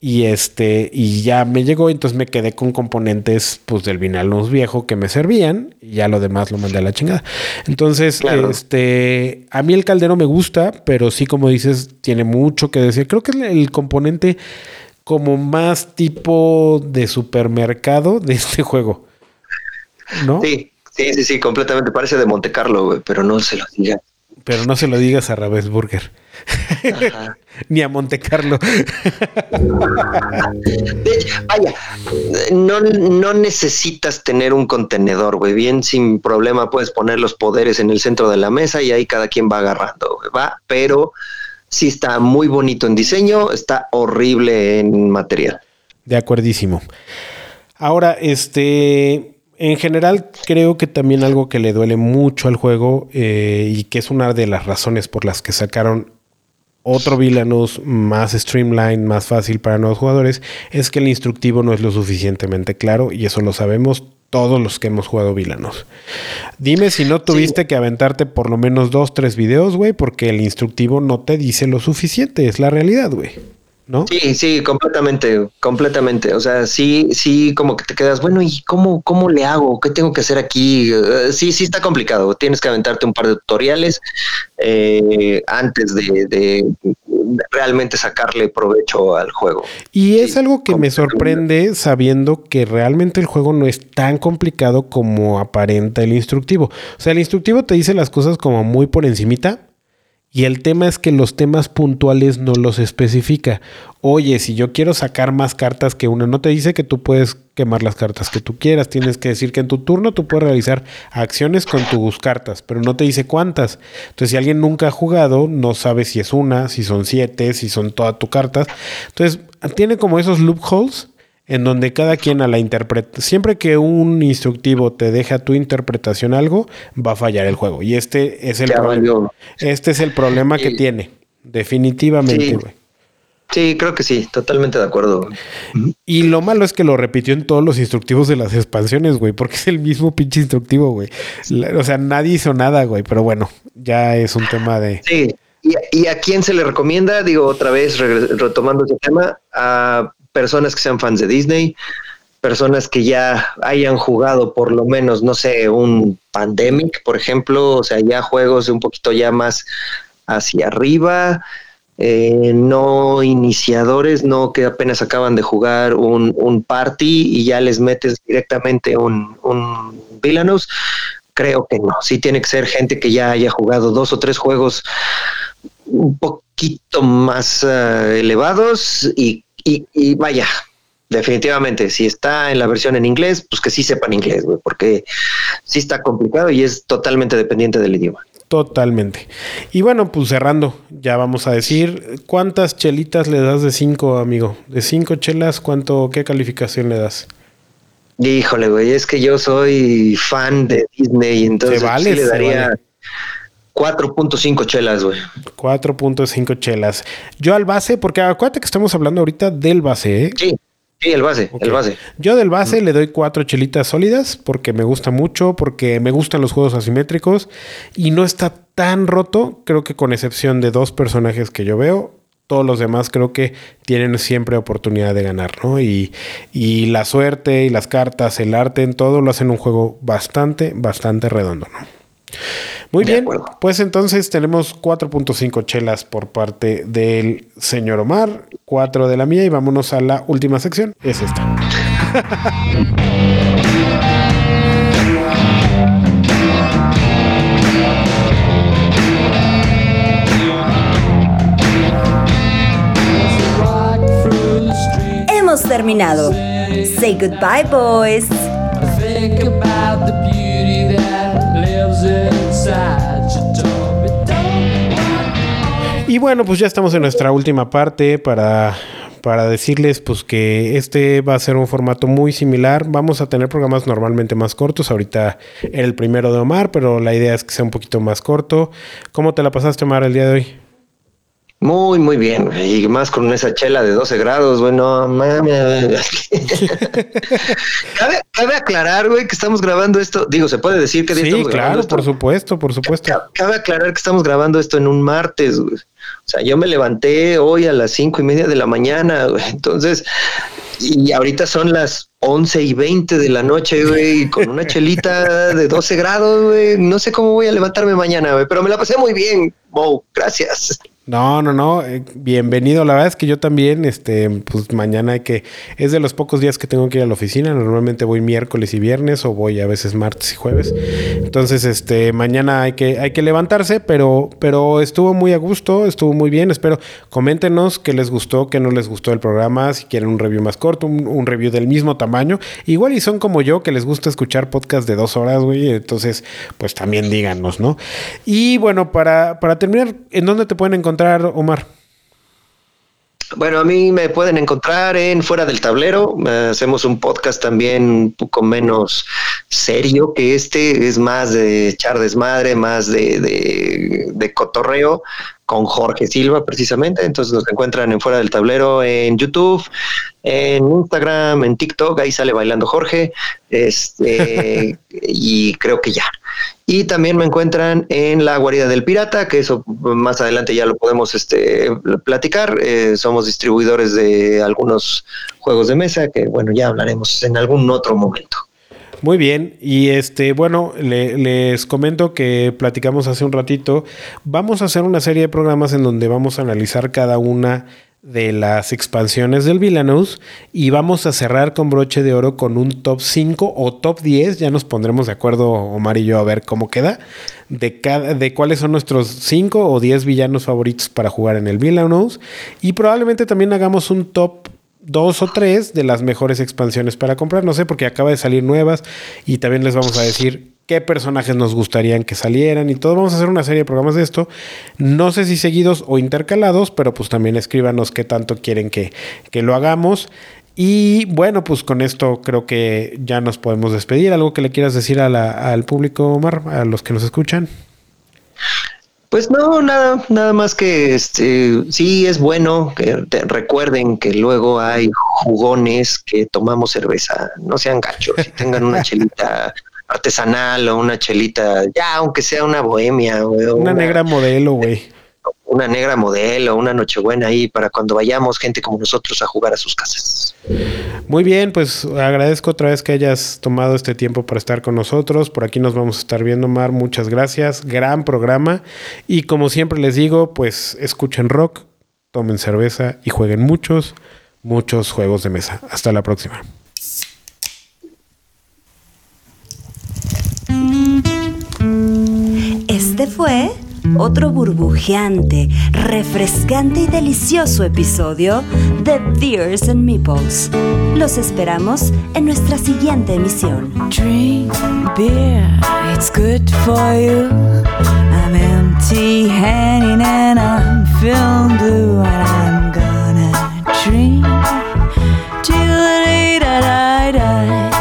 [SPEAKER 2] Y este, y ya me llegó, entonces me quedé con componentes pues del Villanos viejo que me servían. Y ya lo demás lo mandé a la chingada. Entonces, este, a mí el caldero me gusta, pero sí, como dices, tiene mucho que decir. Creo que es el componente como más tipo de supermercado de este juego. ¿No?
[SPEAKER 3] Sí, Sí, sí, sí, completamente. Parece de Monte Carlo, güey, pero no se lo digas.
[SPEAKER 2] Pero no se lo digas a Ravensburger. [laughs] Ni a Monte Carlo. [laughs]
[SPEAKER 3] vaya, no, no necesitas tener un contenedor, güey. Bien, sin problema puedes poner los poderes en el centro de la mesa y ahí cada quien va agarrando, va. Pero sí está muy bonito en diseño, está horrible en material.
[SPEAKER 2] De acuerdísimo. Ahora, este en general creo que también algo que le duele mucho al juego eh, y que es una de las razones por las que sacaron otro Villanos más streamline, más fácil para nuevos jugadores, es que el instructivo no es lo suficientemente claro y eso lo sabemos todos los que hemos jugado Villanos. Dime si no tuviste que aventarte por lo menos dos, tres videos, güey, porque el instructivo no te dice lo suficiente, es la realidad, güey. ¿No?
[SPEAKER 3] Sí, sí, completamente, completamente. O sea, sí, sí, como que te quedas, bueno, ¿y cómo, cómo le hago? ¿Qué tengo que hacer aquí? Eh, sí, sí está complicado. Tienes que aventarte un par de tutoriales eh, antes de, realmente sacarle provecho al juego.
[SPEAKER 2] Y es algo que me sorprende sabiendo que realmente el juego no es tan complicado como aparenta el instructivo. O sea, el instructivo te dice las cosas como muy por encimita y el tema es que los temas puntuales no los especifica. Oye, si yo quiero sacar más cartas que una, no te dice que tú puedes quemar las cartas que tú quieras. Tienes que decir que en tu turno tú puedes realizar acciones con tus cartas, pero no te dice cuántas. Entonces, si alguien nunca ha jugado, no sabe si es una, si son siete, si son todas tus cartas. Entonces, tiene como esos loopholes en donde cada quien a la interpreta. Siempre que un instructivo te deja tu interpretación algo, va a fallar el juego. Y este es el,
[SPEAKER 3] Ya
[SPEAKER 2] problema.
[SPEAKER 3] valió.
[SPEAKER 2] Este es el problema que
[SPEAKER 3] Sí.
[SPEAKER 2] tiene. Definitivamente,
[SPEAKER 3] Sí.
[SPEAKER 2] güey.
[SPEAKER 3] Sí, creo que sí, totalmente de acuerdo.
[SPEAKER 2] Y lo malo es que lo repitió en todos los instructivos de las expansiones, güey, porque es el mismo pinche instructivo, güey. O sea, nadie hizo nada, güey, pero bueno, ya es un tema de...
[SPEAKER 3] Sí. ¿Y, y a quién se le recomienda? Digo, otra vez, retomando ese tema, a personas que sean fans de Disney, personas que ya hayan jugado por lo menos, no sé, un Pandemic, por ejemplo, o sea, ya juegos un poquito ya más hacia arriba, eh, no iniciadores, no que apenas acaban de jugar un, un party y ya les metes directamente un, un Villainous. Creo que no, sí tiene que ser gente que ya haya jugado dos o tres juegos un poquito más eh, elevados y, y- y vaya, definitivamente, si está en la versión en inglés, pues que sí sepan inglés, güey, porque sí está complicado y es totalmente dependiente del idioma.
[SPEAKER 2] Totalmente. Y bueno, pues cerrando, ya vamos a decir, ¿cuántas chelitas le das de cinco, amigo? De cinco chelas, ¿cuánto, qué calificación le das?
[SPEAKER 3] Híjole, güey, es que yo soy fan de Disney, entonces
[SPEAKER 2] vale,
[SPEAKER 3] sí le daría
[SPEAKER 2] vale.
[SPEAKER 3] 4.5 chelas, güey.
[SPEAKER 2] 4.5 chelas. Yo al base, porque acuérdate que estamos hablando ahorita del base, ¿eh?
[SPEAKER 3] Sí, sí, el base, el base.
[SPEAKER 2] Yo del base le doy cuatro chelitas sólidas porque me gusta mucho, porque me gustan los juegos asimétricos y no está tan roto, creo que con excepción de dos personajes que yo veo, todos los demás creo que tienen siempre oportunidad de ganar, ¿no? Y, y la suerte y las cartas, el arte, en todo lo hacen un juego bastante, bastante redondo, ¿no? Muy
[SPEAKER 3] De
[SPEAKER 2] bien,
[SPEAKER 3] acuerdo.
[SPEAKER 2] pues entonces tenemos 4.5 chelas por parte del señor Omar, 4 de la mía y vámonos a la última sección, es esta.
[SPEAKER 1] Hemos terminado. Say goodbye, boys.
[SPEAKER 2] Y bueno, pues ya estamos en nuestra última parte para, para decirles pues que este va a ser un formato muy similar. Vamos a tener programas normalmente más cortos. Ahorita era el primero de Omar, pero la idea es que sea un poquito más corto. ¿Cómo te la pasaste, Omar, el día de hoy?
[SPEAKER 3] Muy, muy bien. Y más con esa chela de 12 grados, bueno, mames. [laughs] cabe, cabe aclarar, güey, que estamos grabando esto. Digo, se puede decir que
[SPEAKER 2] Sí,
[SPEAKER 3] estamos
[SPEAKER 2] claro,
[SPEAKER 3] esto?
[SPEAKER 2] por supuesto, por supuesto.
[SPEAKER 3] Ca- Cabe aclarar que estamos grabando esto en un martes, güey. O sea, yo me levanté hoy a las cinco y media de la mañana, güey. [laughs] Entonces, y ahorita son las 11 y 20 de la noche, güey, con una chelita [laughs] de 12 grados, güey. No sé cómo voy a levantarme mañana, güey, pero me la pasé muy bien, Mo. Gracias.
[SPEAKER 2] No, no, no. eh, bienvenido. La verdad es que yo también, este, pues mañana hay que. Es de los pocos días que tengo que ir a la oficina. Normalmente voy miércoles y viernes o voy a veces martes y jueves. Entonces, este, mañana hay que, hay que levantarse, pero, pero estuvo muy a gusto, estuvo muy bien. Espero, coméntenos qué les gustó, qué no les gustó el programa, si quieren un review más corto, un, review del mismo tamaño. Igual y son como yo, que les gusta escuchar podcast de dos horas, güey. Entonces, pues también díganos, ¿no? Y bueno, para, para terminar, ¿en dónde te pueden encontrar, Omar?
[SPEAKER 3] Bueno, a mí me pueden encontrar en Fuera del Tablero. Hacemos un podcast también un poco menos serio que este. Es más de echar desmadre, más de, de cotorreo con Jorge Silva precisamente. Entonces nos encuentran en Fuera del Tablero en YouTube, en Instagram, en TikTok. Ahí sale bailando Jorge. Este, [laughs] y creo que ya. Y también me encuentran en la guarida del pirata, que eso más adelante ya lo podemos este, platicar. Eh, somos distribuidores de algunos juegos de mesa, que bueno, ya hablaremos en algún otro momento.
[SPEAKER 2] Muy bien, y este, bueno, le- les comento que platicamos hace un ratito. Vamos a hacer una serie de programas en donde vamos a analizar cada una de las expansiones del Villainous y vamos a cerrar con broche de oro con un top 5 o top 10. Ya nos pondremos de acuerdo, Omar y yo, a ver cómo queda. De, cada, de cuáles son nuestros 5 o 10 villanos favoritos para jugar en el Villainous. Y probablemente también hagamos un top dos o tres de las mejores expansiones para comprar. No sé, porque acaba de salir nuevas y también les vamos a decir qué personajes nos gustarían que salieran y todo. Vamos a hacer una serie de programas de esto. No sé si seguidos o intercalados, pero pues también escríbanos qué tanto quieren que, que lo hagamos. Y bueno, pues con esto creo que ya nos podemos despedir. ¿Algo que le quieras decir a la- al público, Omar, a los que nos escuchan?
[SPEAKER 3] Pues no, nada, nada más que este sí es bueno que te- recuerden que luego hay jugones que tomamos cerveza, no sean gachos, y tengan una [laughs] chelita artesanal o una chelita, ya aunque sea una bohemia, güey, o
[SPEAKER 2] Una negra modelo, güey.
[SPEAKER 3] Una negra modelo, una nochebuena ahí para cuando vayamos gente como nosotros a jugar a sus casas.
[SPEAKER 2] Muy bien, pues agradezco otra vez que hayas tomado este tiempo para estar con nosotros. Por aquí nos vamos a estar viendo, Mar. Muchas gracias. Gran programa. Y como siempre les digo, pues escuchen rock, tomen cerveza y jueguen muchos, muchos juegos de mesa. Hasta la próxima.
[SPEAKER 1] Este fue otro burbujeante, refrescante y delicioso episodio de Beers and Meeples. Los esperamos en nuestra siguiente emisión.
[SPEAKER 10] Drink beer, it's good for you. I'm empty handed and I'm feeling blue and I'm gonna drink till the day that I die.